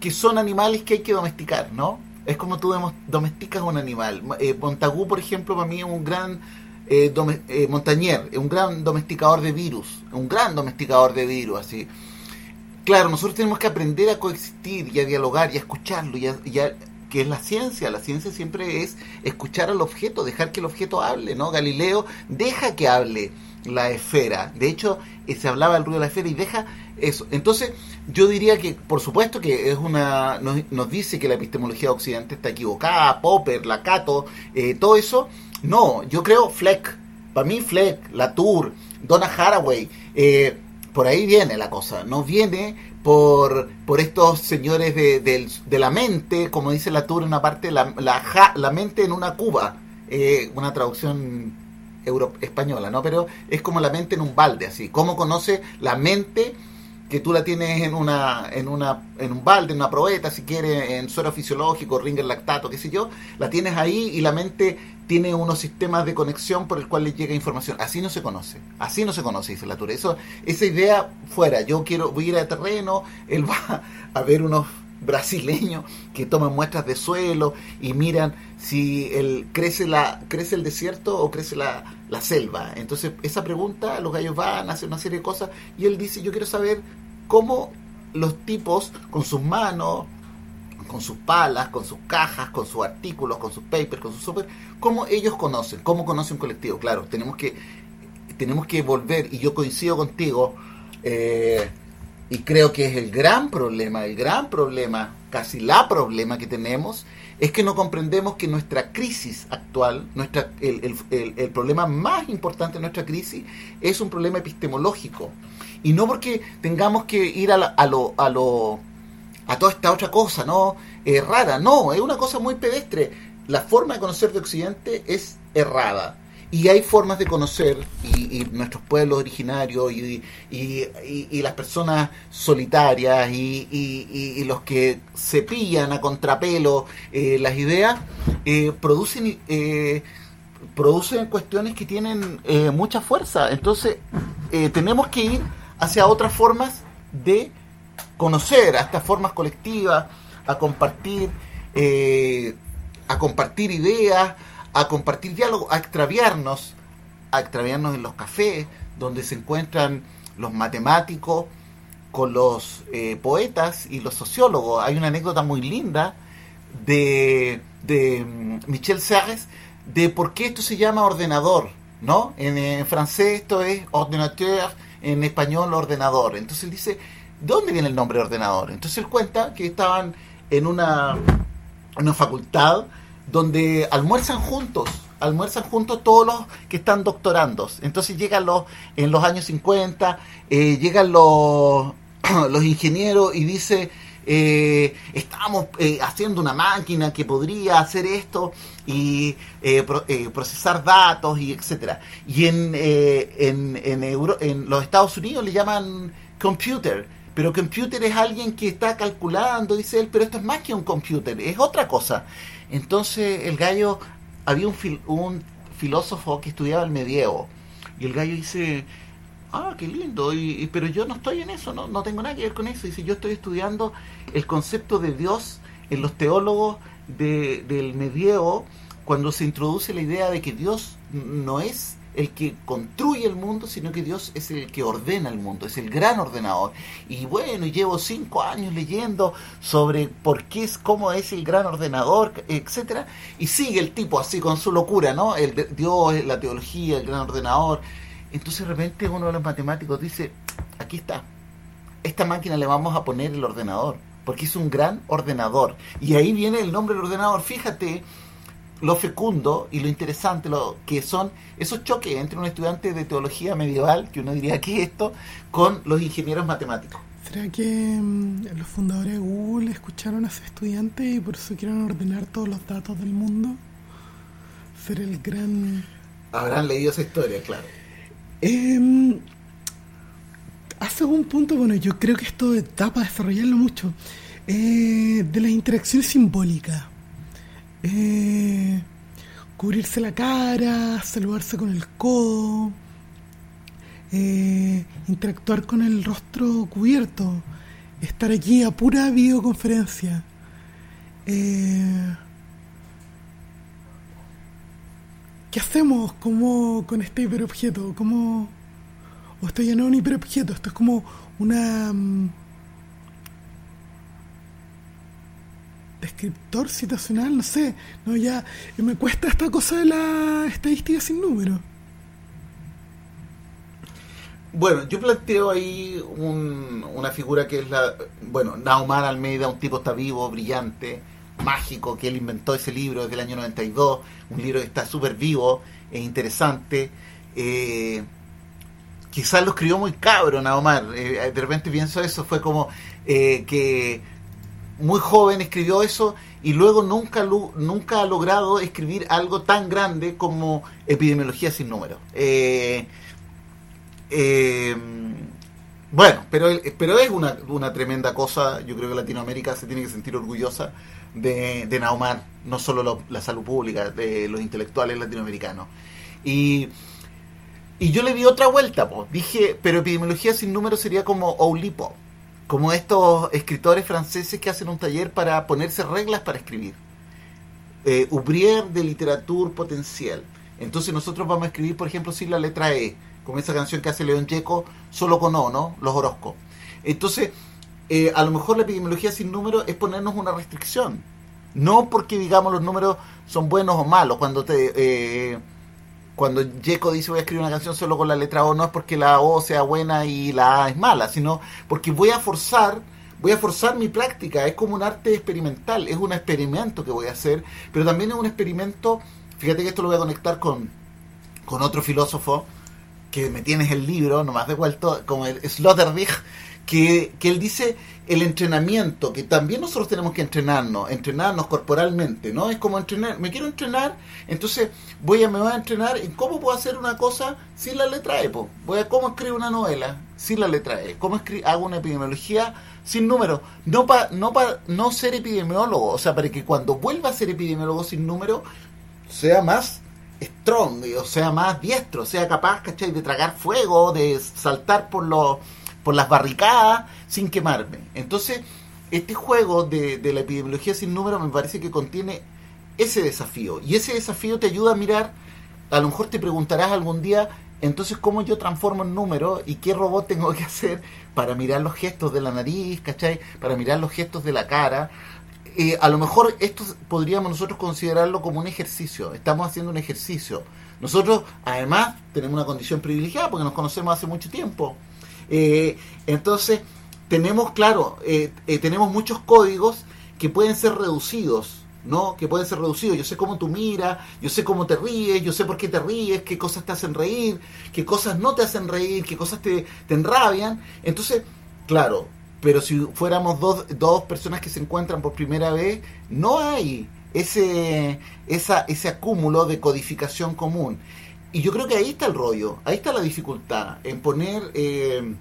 B: que son animales que hay que domesticar, ¿no? Es como tú domesticas un animal. Eh, Montagu, por ejemplo, para mí es un gran eh, eh, Montañer, un gran domesticador de virus, un gran domesticador de virus, así. Claro, nosotros tenemos que aprender a coexistir y a dialogar y a escucharlo, y que es la ciencia. La ciencia siempre es escuchar al objeto, dejar que el objeto hable, ¿no? Galileo deja que hable la esfera. De hecho, eh, se hablaba del ruido de la esfera y deja eso. Entonces, yo diría que, por supuesto, que es una nos, dice que la epistemología de Occidente está equivocada, Popper, Lacato, eh, todo eso no, yo creo Fleck. Para mí Fleck, Latour, Donna Haraway, eh, por ahí viene la cosa. No viene por, por estos señores de, de, la mente, como dice Latour en una parte, la, la, la mente en una cuba. Eh, una traducción euro, española, ¿no? Pero es como la mente en un balde, así. ¿Cómo conoce la mente que tú la tienes en una en una en un balde, en una probeta, si quieres, en suero fisiológico, ringer lactato, qué sé yo, la tienes ahí y la mente tiene unos sistemas de conexión por el cual le llega información. Así no se conoce, así no se conoce, dice Latour. Eso, esa idea fuera, yo quiero voy a ir a terreno, él va a ver unos brasileños que toman muestras de suelo y miran si el, crece la crece el desierto o crece la, la selva. Entonces, esa pregunta, los gallos van a hacer una serie de cosas y él dice, yo quiero saber cómo los tipos con sus manos, con sus palas, con sus cajas, con sus artículos, con sus papers, con sus software, cómo ellos conocen, cómo conocen un colectivo. Claro, tenemos que, tenemos que volver, y yo coincido contigo, eh, y creo que es el gran problema, el gran problema, casi la problema que tenemos, es que no comprendemos que nuestra crisis actual, nuestra, el, el, el problema más importante de nuestra crisis, es un problema epistemológico y no porque tengamos que ir a, a lo, a lo a toda esta otra cosa, ¿no? rara, no, es una cosa muy pedestre. La forma de conocer de Occidente es errada. Y hay formas de conocer, y, nuestros pueblos originarios, y, y las personas solitarias, y, los que se pillan a contrapelo eh, las ideas, eh, producen, eh, producen cuestiones que tienen mucha fuerza. Entonces, tenemos que ir hacia otras formas de conocer, a estas formas colectivas, a compartir, a compartir ideas, a compartir diálogo, a extraviarnos, a extraviarnos en los cafés, donde se encuentran los matemáticos con los eh, poetas y los sociólogos. Hay una anécdota muy linda de, de mm, Michel Serres de por qué esto se llama ordenador, ¿no? En, francés esto es ordinateur, en español ordenador. Entonces él dice, ¿dónde viene el nombre ordenador? Entonces él cuenta que estaban en una, una facultad donde almuerzan juntos, almuerzan juntos todos los que están doctorando. Entonces llegan los, en los años 50, eh, llegan los, los ingenieros y dice, eh, estamos eh, haciendo una máquina que podría hacer esto y eh, procesar datos y etcétera y en en, en, en los Estados Unidos le llaman computer pero computer es alguien que está calculando dice él pero esto es más que un computer es otra cosa entonces el gallo había un, un filósofo que estudiaba el medievo y el gallo dice ah, qué lindo, y, pero yo no estoy en eso, no, no tengo nada que ver con eso. Dice, yo estoy estudiando el concepto de Dios en los teólogos de, del medievo, cuando se introduce la idea de que Dios no es el que construye el mundo, sino que Dios es el que ordena el mundo, es el gran ordenador. Y bueno, llevo cinco años leyendo sobre por qué es, cómo es el gran ordenador, etcétera, y sigue el tipo así con su locura, ¿no? El Dios, la teología, el gran ordenador, entonces de repente uno de los matemáticos dice, aquí está, esta máquina le vamos a poner el ordenador, porque es un gran ordenador. Y ahí viene el nombre del ordenador. Fíjate lo fecundo y lo interesante lo que son esos choques entre un estudiante de teología medieval, que uno diría que esto, con los ingenieros matemáticos.
A: ¿Será que mm, los fundadores de Google escucharon a ese estudiante y por eso quieren ordenar todos los datos del mundo? Ser el gran...
B: Habrán leído esa historia, claro.
A: Eh, hace un punto, bueno, yo creo que esto da para desarrollarlo mucho, eh, de las interacciones simbólicas. Eh, cubrirse la cara, saludarse con el codo, eh, interactuar con el rostro cubierto, estar aquí a pura videoconferencia. Eh, ¿Qué hacemos como con este hiperobjeto? ¿Cómo...? O esto ya no es un hiperobjeto, esto es como una... Mm, descriptor situacional, no sé, no ya me cuesta esta cosa de la estadística sin número.
B: Bueno, yo planteo ahí una figura que es la, bueno, Nauman Almeida, un tipo está vivo, brillante, mágico que él inventó ese libro desde el año 92, un libro que está súper vivo e interesante. Eh, quizás lo escribió muy cabro, Naomar. Eh, de repente pienso eso, fue como eh, que muy joven escribió eso y luego nunca, nunca ha logrado escribir algo tan grande como Epidemiología sin número. bueno, pero, pero es una, una tremenda cosa. Yo creo que Latinoamérica se tiene que sentir orgullosa de, de Naumar, no solo la salud pública, de los intelectuales latinoamericanos. Y, y yo le di otra vuelta, dije, pero epidemiología sin números sería como Oulipo, como estos escritores franceses que hacen un taller para ponerse reglas para escribir. Eh, Ubrier de literatura potencial. Entonces nosotros vamos a escribir, por ejemplo, sin la letra E, como esa canción que hace León Yeco, solo con O, ¿no? Los Orozco. Entonces, eh, a lo mejor la epidemiología sin números es ponernos una restricción. No porque digamos los números son buenos o malos. Cuando te eh, cuando Jeco dice voy a escribir una canción solo con la letra O, no es porque la O sea buena y la A es mala, sino porque voy a forzar voy a forzar mi práctica. Es como un arte experimental, es un experimento que voy a hacer, pero también es un experimento. Fíjate que esto lo voy a conectar con, con otro filósofo que me tienes el libro, nomás de vuelto, como el Sloterdijk, que, él dice el entrenamiento, que también nosotros tenemos que entrenarnos, entrenarnos corporalmente, ¿no? Es como entrenar, me quiero entrenar, entonces voy a, me voy a entrenar en cómo puedo hacer una cosa sin la letra E, voy a cómo escribo una novela sin la letra E, cómo hago una epidemiología sin números, no para no para no ser epidemiólogo, o sea, para que cuando vuelva a ser epidemiólogo sin número sea más strong, o sea más diestro, sea capaz, ¿cachai? De tragar fuego, de saltar por los por las barricadas sin quemarme. Entonces, este juego de, la epidemiología sin número me parece que contiene ese desafío. Y ese desafío te ayuda a mirar, a lo mejor te preguntarás algún día, entonces, ¿cómo yo transformo en número y qué robot tengo que hacer para mirar los gestos de la nariz, ¿cachai? Para mirar los gestos de la cara. eh, a lo mejor esto podríamos nosotros considerarlo como un ejercicio. Estamos haciendo un ejercicio. Nosotros, además, tenemos una condición privilegiada porque nos conocemos hace mucho tiempo. Eh, entonces, tenemos, claro, eh, tenemos muchos códigos que pueden ser reducidos. ¿no? Que pueden ser reducidos. Yo sé cómo tú miras, yo sé cómo te ríes, yo sé por qué te ríes, qué cosas te hacen reír, qué cosas no te hacen reír, qué cosas te, te enrabian. Entonces, claro, pero si fuéramos dos, dos personas que se encuentran por primera vez, no hay ese, esa, ese acúmulo de codificación común. Y yo creo que ahí está el rollo, ahí está la dificultad, en poner, eh,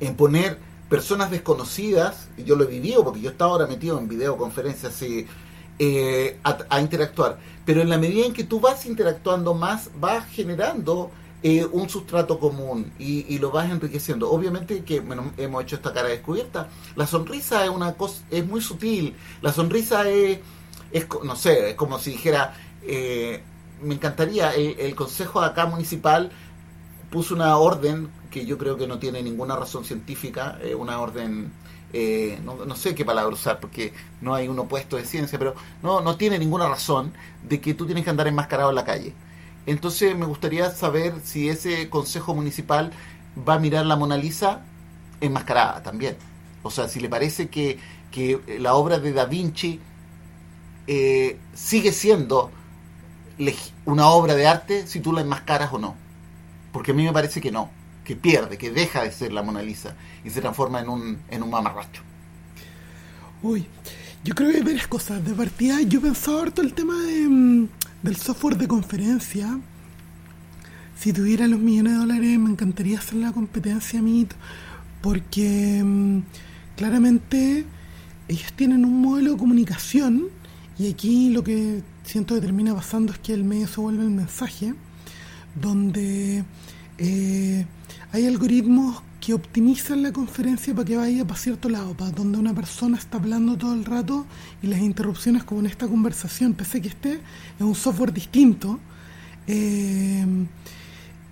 B: en poner personas desconocidas, y yo lo he vivido porque yo estaba ahora metido en videoconferencias eh, a, a, interactuar, pero en la medida en que tú vas interactuando más, vas generando eh, un sustrato común y, lo vas enriqueciendo. Obviamente que hemos hecho esta cara descubierta. La sonrisa es una cosa, es muy sutil. La sonrisa es, es no sé, es como si dijera, eh, me encantaría, el, consejo acá municipal puso una orden que yo creo que no tiene ninguna razón científica, eh, una orden no, no, sé qué palabra usar porque no hay un opuesto de ciencia, pero no, no tiene ninguna razón de que tú tienes que andar enmascarado en la calle. Entonces me gustaría saber si ese consejo municipal va a mirar la Mona Lisa enmascarada también. O sea, si le parece que, la obra de Da Vinci eh, sigue siendo una obra de arte si tú la enmascaras o no. Porque a mí me parece que no, que pierde, que deja de ser la Mona Lisa y se transforma en un, en un mamarracho.
A: Uy, yo creo que hay varias cosas. De partida, yo pensaba harto el tema de mm, del software de conferencia. Si tuviera los millones de dólares me encantaría hacer la competencia a mí, porque mm, claramente ellos tienen un modelo de comunicación y aquí lo que siento que termina pasando es que el medio se vuelve el mensaje, donde eh, hay algoritmos que optimizan la conferencia para que vaya para cierto lado, para donde una persona está hablando todo el rato y las interrupciones como en esta conversación, pese que esté es un software distinto, eh,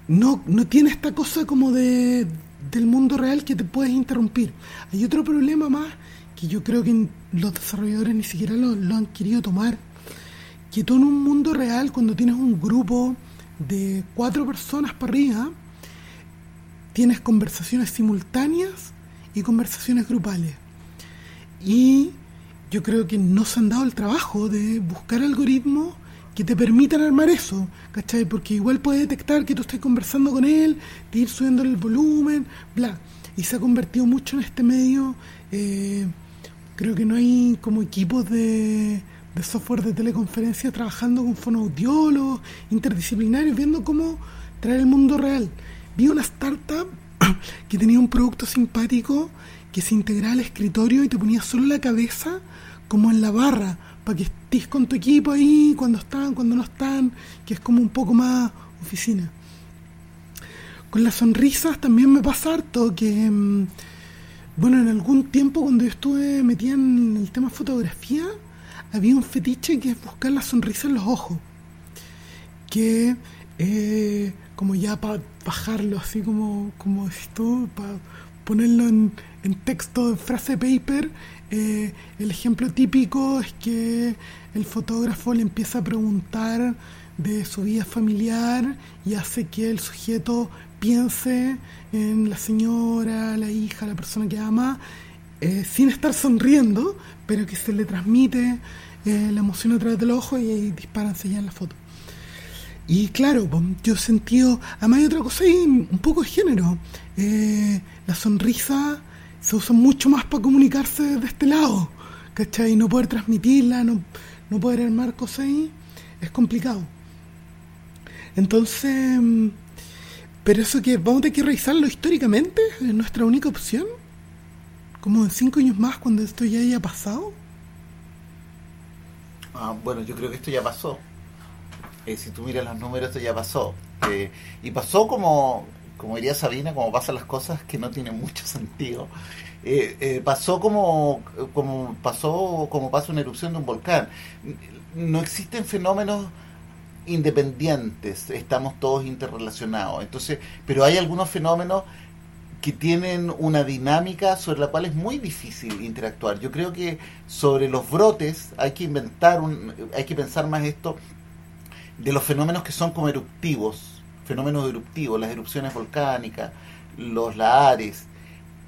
A: no, no tiene esta cosa como de, del mundo real que te puedes interrumpir. Hay otro problema más que yo creo que los desarrolladores ni siquiera lo han querido tomar, que tú en un mundo real, cuando tienes un grupo de cuatro personas para arriba, tienes conversaciones simultáneas y conversaciones grupales. Y yo creo que no se han dado el trabajo de buscar algoritmos que te permitan armar eso, ¿cachai? Porque igual puede detectar que tú estás conversando con él, de ir subiendo el volumen, bla. Y se ha convertido mucho en este medio. Eh, creo que no hay como equipos de, de software de teleconferencia trabajando con fonoaudiólogos, interdisciplinarios, viendo cómo traer el mundo real vi una startup que tenía un producto simpático que se integraba al escritorio y te ponía solo la cabeza como en la barra para que estés con tu equipo ahí cuando están, cuando no están, que es como un poco más oficina. Con las sonrisas también me pasa harto que, mm, bueno, en algún tiempo cuando yo estuve metida en el tema fotografía, había un fetiche que es buscar la sonrisa en los ojos. Que eh, como ya para bajarlo así como, como esto, para ponerlo en, texto, en frase paper, eh, el ejemplo típico es que el fotógrafo le empieza a preguntar de su vida familiar y hace que el sujeto piense en la señora, la hija, la persona que ama, eh, sin estar sonriendo, pero que se le transmite eh, la emoción a través del ojo y, y disparan ya en la foto. Y claro, yo he sentido, además hay otra cosa ahí, un poco de género. Eh, la sonrisa se usa mucho más para comunicarse de este lado, ¿cachai? No poder transmitirla, no, no poder armar cosas ahí, es complicado. Entonces, pero eso que vamos a tener que revisarlo históricamente, es nuestra única opción. Como en cinco años más, cuando esto ya haya pasado.
B: Ah, bueno, yo creo que esto ya pasó. Eh, si tú miras los números, esto ya pasó. Eh, y pasó como, como diría Sabina, como pasan las cosas que no tienen mucho sentido. Eh, pasó como, como pasó como pasa una erupción de un volcán. No existen fenómenos independientes, estamos todos interrelacionados. Entonces, pero hay algunos fenómenos que tienen una dinámica sobre la cual es muy difícil interactuar. Yo creo que sobre los brotes hay que inventar, un, hay que pensar más esto de los fenómenos que son como eruptivos, fenómenos eruptivos, las erupciones volcánicas, los lahares,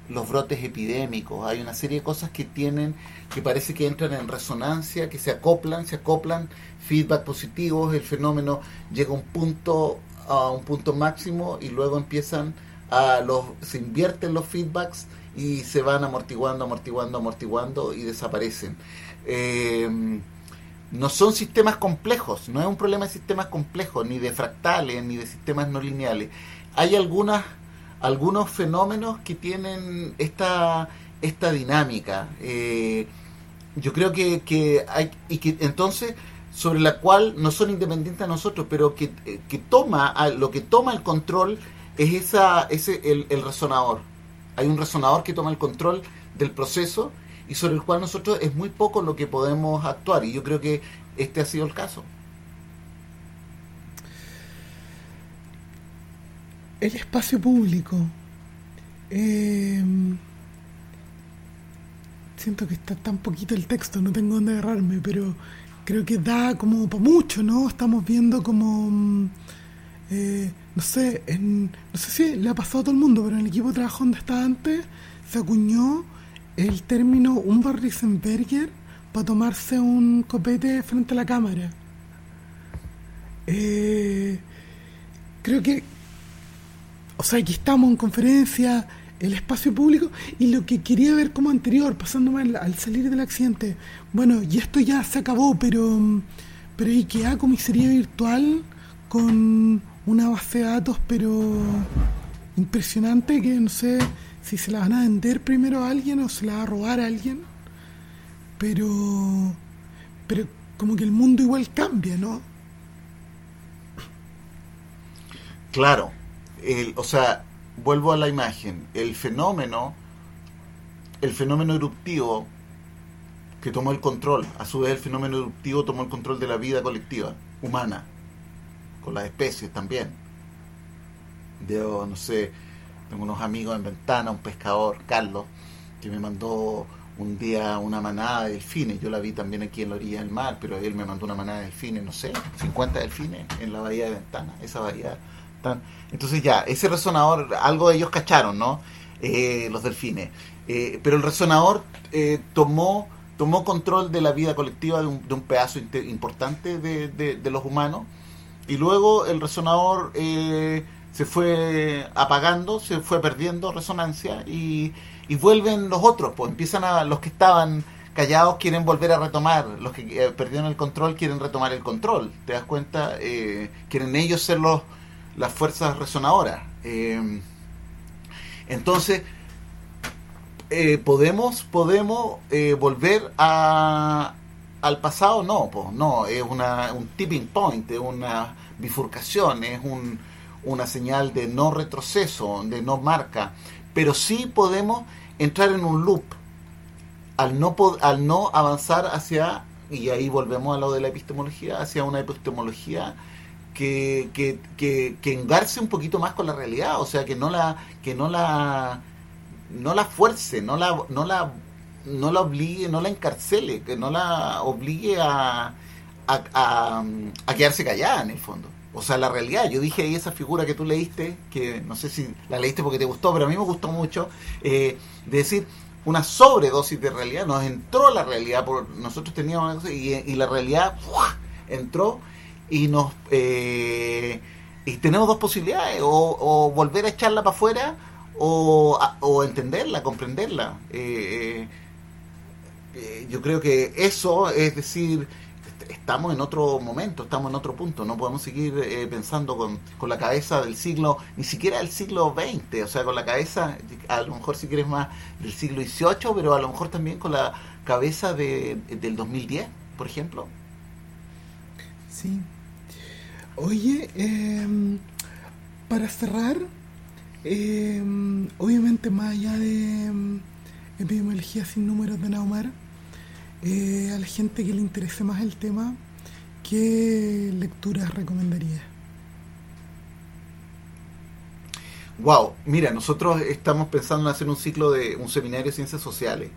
B: los brotes epidémicos, hay una serie de cosas que tienen, que parece que entran en resonancia, que se acoplan, se acoplan, feedback positivos, el fenómeno llega a un punto, a un punto máximo y luego empiezan a los, se invierten los feedbacks y se van amortiguando, amortiguando, amortiguando y desaparecen. Eh, no son sistemas complejos, no es un problema de sistemas complejos, ni de fractales, ni de sistemas no lineales. Hay algunas, algunos fenómenos que tienen esta, esta dinámica. Eh, yo creo que, que, hay, y que entonces, sobre la cual no son independientes a nosotros, pero que, que toma, lo que toma el control es esa, ese, el, el resonador. Hay un resonador que toma el control del proceso y sobre el cual nosotros es muy poco lo que podemos actuar y yo creo que este ha sido el caso.
A: El espacio público. Eh, siento que está tan poquito el texto, no tengo dónde agarrarme, pero creo que da como para mucho, ¿no? Estamos viendo como, eh, no sé, en, no sé si le ha pasado a todo el mundo, pero en el equipo de trabajo donde estaba antes se acuñó el término Umber Risenberger para tomarse un copete frente a la cámara. Eh, creo que, o sea, aquí estamos en conferencia, el espacio público, y lo que quería ver como anterior, pasándome al, salir del accidente, bueno, y esto ya se acabó, pero, pero ¿y qué comisaría virtual con una base de datos, pero impresionante que no sé si se la van a vender primero a alguien o se la va a robar a alguien. Pero, pero como que el mundo igual cambia, ¿no?
B: Claro, el, o sea, vuelvo a la imagen, el fenómeno, el fenómeno eruptivo que tomó el control, a su vez el fenómeno eruptivo tomó el control de la vida colectiva, humana, con las especies también. De, no sé, tengo unos amigos en Ventana, un pescador, Carlos, que me mandó un día una manada de delfines. Yo la vi también aquí en la orilla del mar, pero él me mandó una manada de delfines, no sé, 50 delfines en la bahía de Ventana, esa bahía. Tan... Entonces ya, ese resonador, algo de ellos cacharon, ¿no? Eh, los delfines. Eh, pero el resonador eh, tomó, tomó control de la vida colectiva de un, de un pedazo importante de, de, de, los humanos. Y luego el resonador se fue apagando, se fue perdiendo resonancia y, y vuelven los otros, pues empiezan a los que estaban callados quieren volver a retomar, los que eh, perdieron el control quieren retomar el control, ¿te das cuenta? Eh, quieren ellos ser los, las fuerzas resonadoras. Eh, entonces, eh, podemos podemos eh, volver a, al pasado, no, pues no, es una, un tipping point, es una bifurcación, es un una señal de no retroceso, de no marca, pero sí podemos entrar en un loop. Al no, al no avanzar hacia, y ahí volvemos a lo de la epistemología, hacia una epistemología que, que, que, que engarce un poquito más con la realidad, o sea, que no la, que no la, no la fuerce, no la, no la, no la obligue, no la encarcele, que no la obligue a, a, a, a quedarse callada en el fondo o sea, la realidad. Yo dije ahí esa figura que tú leíste, que no sé si la leíste porque te gustó, pero a mí me gustó mucho, eh, de decir una sobredosis de realidad. Nos entró la realidad, por nosotros teníamos y, y la realidad entró y nos eh, y tenemos dos posibilidades, o, o, volver a echarla para afuera o, o entenderla, comprenderla. Eh, eh, yo creo que eso es decir estamos en otro momento, estamos en otro punto, no podemos seguir eh, pensando con, con, la cabeza del siglo, ni siquiera del siglo XX, o sea, con la cabeza, a lo mejor si quieres más del siglo XVIII, pero a lo mejor también con la cabeza de, del 2010, por ejemplo.
A: Sí. Oye, eh, para cerrar, eh, obviamente más allá de em, epidemiología sin números de Naumar, eh, a la gente que le interese más el tema, ¿qué lecturas recomendaría?
B: Wow, mira, nosotros estamos pensando en hacer un ciclo de un seminario de ciencias sociales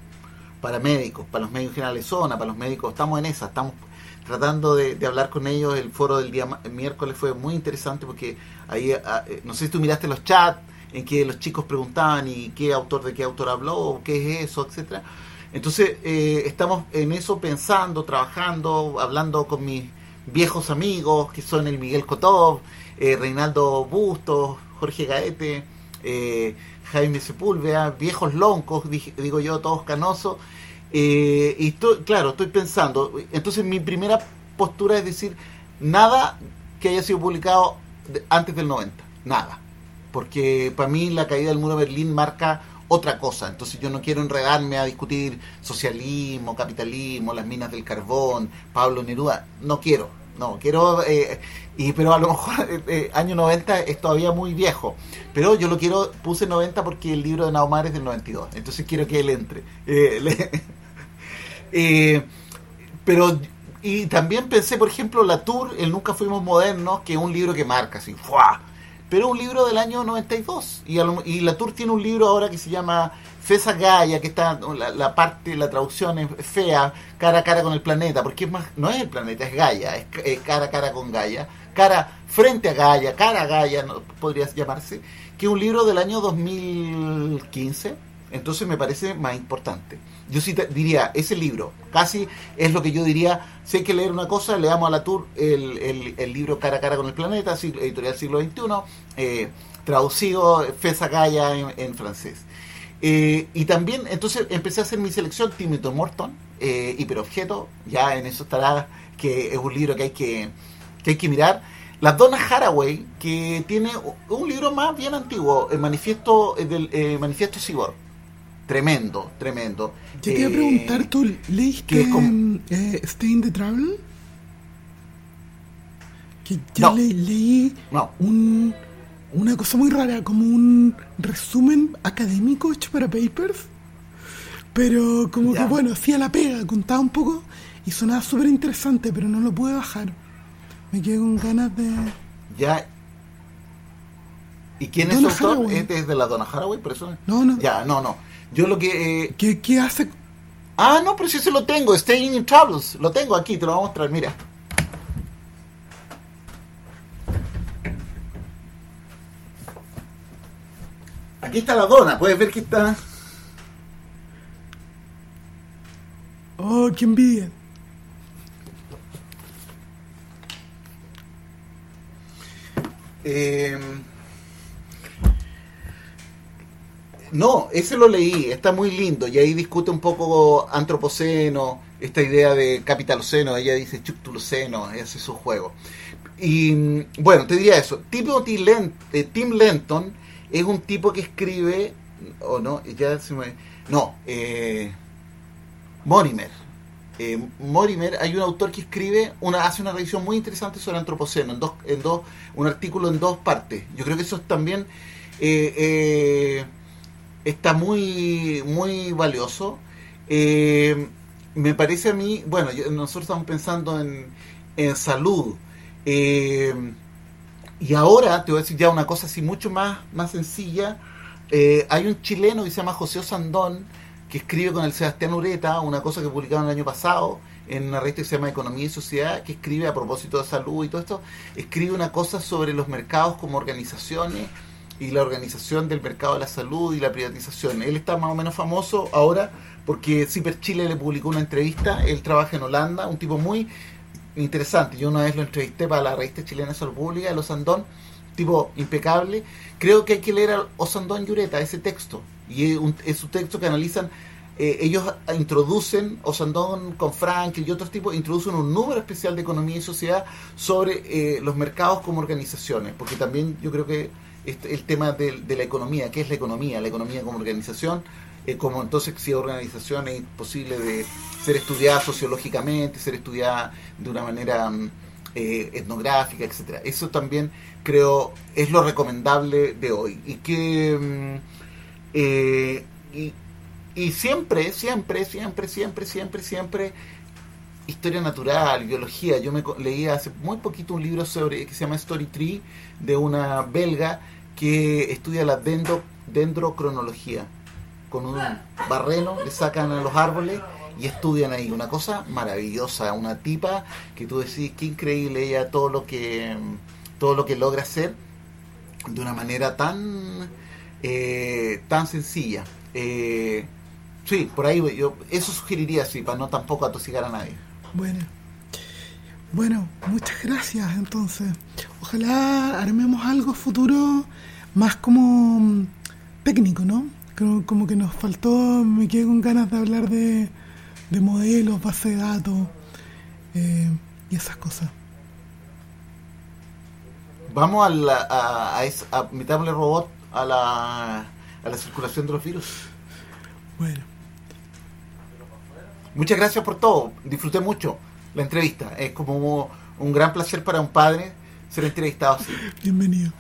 B: para médicos, para los médicos generales zona, para los médicos, estamos en esa, estamos tratando de, hablar con ellos. El foro del día miércoles fue muy interesante porque ahí, ah, eh, no sé si tú miraste los chats en que los chicos preguntaban y qué autor de qué autor habló, qué es eso, etcétera. Entonces eh, estamos en eso pensando, trabajando, hablando con mis viejos amigos que son el Miguel Cotov, eh, Reinaldo Bustos, Jorge Gaete, Jaime Sepúlveda, viejos loncos, digo yo, todos canosos, eh, y estoy, claro, estoy pensando, entonces mi primera postura es decir, nada que haya sido publicado antes del 90, nada. Porque para mí la caída del muro de Berlín marca otra cosa. Entonces yo no quiero enredarme a discutir socialismo, capitalismo, las minas del carbón, Pablo Neruda. No quiero, no, quiero... Eh, y pero a lo mejor eh, eh, año 90 es todavía muy viejo. Pero yo lo quiero, puse 90 porque el libro de Naumar es del 92. Entonces quiero que él entre. Pero, y también pensé, por ejemplo, La Tour, El Nunca Fuimos Modernos, que es un libro que marca así, ¡fua! Pero un libro del año 92. Y, y La Tour tiene un libro ahora que se llama Fesa Gaia, que está, la, parte, la traducción es fea, cara a cara con el planeta, porque es más, no es el planeta, es Gaia, es, cara a cara con Gaia, cara frente a Gaia, cara a Gaia, no, podría llamarse, que es un libro del año 2015, entonces me parece más importante. Yo sí diría, ese libro, casi es lo que yo diría, si hay que leer una cosa, leamos a la Tour el, libro Cara a Cara con el Planeta, editorial siglo XXI, eh, traducido Fesa Gaia en, francés. Eh, y también, entonces empecé a hacer mi selección, Timothy Morton, eh, Hiperobjeto, ya en eso estará, que es un libro que hay que, que, hay que mirar. La Donna Haraway, que tiene un libro más bien antiguo, el manifiesto, del manifiesto Cyborg tremendo, tremendo.
A: Te quería preguntar, ¿tú leíste eh, Stay in the Travel? Que ya leí un, una cosa muy rara, como un resumen académico hecho para papers, pero como que bueno, hacía la pega, contaba un poco y sonaba súper interesante, pero no lo pude bajar. Me quedé con ganas de...
B: Ya, ¿Y quién es el autor? ¿Este es de la Donna Haraway? Por eso...
A: No, no.
B: Ya, no, no. Yo lo que...
A: Eh... ¿Qué, ¿Qué, hace?
B: Ah, no, pero si se lo tengo. Staying in Troubles. Lo tengo aquí, te lo voy a mostrar, mira. Aquí está la dona, puedes ver que está...
A: Oh, qué envidia.
B: Eh... No, ese lo leí, está muy lindo y ahí discute un poco antropoceno, esta idea de capitaloceno, ella dice chuctuloceno, ese es su juego. Y bueno, te diría eso, Timothy eh, Tim Lenton es un tipo que escribe, o no, ya se me... No, eh, Morimer. Eh, Morimer, hay un autor que escribe, una, hace una revisión muy interesante sobre antropoceno, en dos, en dos, un artículo en dos partes. Yo creo que eso es también... Eh, eh está muy, muy valioso. Eh, me parece a mí, bueno, nosotros estamos pensando en, en salud. Eh, y ahora te voy a decir ya una cosa así mucho más, más sencilla. Eh, hay un chileno que se llama José Osandón, que escribe con el Sebastián Ureta, una cosa que publicaron el año pasado en una revista que se llama Economía y Sociedad, que escribe a propósito de salud y todo esto, escribe una cosa sobre los mercados como organizaciones y la organización del mercado de la salud y la privatización. Él está más o menos famoso ahora porque Ciper Chile le publicó una entrevista, él trabaja en Holanda, un tipo muy interesante. Yo una vez lo entrevisté para la revista chilena de Salud Pública, el Osandón, tipo impecable. Creo que hay que leer a Osandón Yureta, ese texto, y es un, es un texto que analizan eh, ellos introducen, Osandón con Frank y otros tipos, introducen un número especial de economía y sociedad sobre eh, los mercados como organizaciones, porque también yo creo que este, el tema de, la economía, ¿qué es la economía? La economía como organización, eh, como entonces si organización es posible de ser estudiada sociológicamente, ser estudiada de una manera mm, eh, etnográfica, etcétera. Eso también creo es lo recomendable de hoy. Y que mm, eh, y, siempre, siempre, siempre, siempre, siempre, siempre historia natural, biología. Yo me leí hace muy poquito un libro sobre que se llama Story Tree de una belga que estudia la dendro, dendrocronología. Con un barreno le sacan a los árboles y estudian ahí. Una cosa maravillosa, una tipa que tú decís, qué increíble ella, todo lo que, todo lo que logra hacer de una manera tan, eh, tan sencilla. Eh, sí, por ahí yo eso sugeriría, sí, para no tampoco atosigar a nadie.
A: Bueno. Bueno, muchas gracias entonces. Ojalá armemos algo futuro más como mm, técnico, ¿no? Como, como que nos faltó, me quedé con ganas de hablar de, de modelos, base de datos eh, y esas cosas.
B: Vamos a, la, a, a, esa- a meterle robot a la, a la circulación de los virus.
A: Bueno,
B: Muchas gracias por todo. Disfruté mucho la entrevista. Es como un gran placer para un padre ser entrevistado así.
A: bienvenido.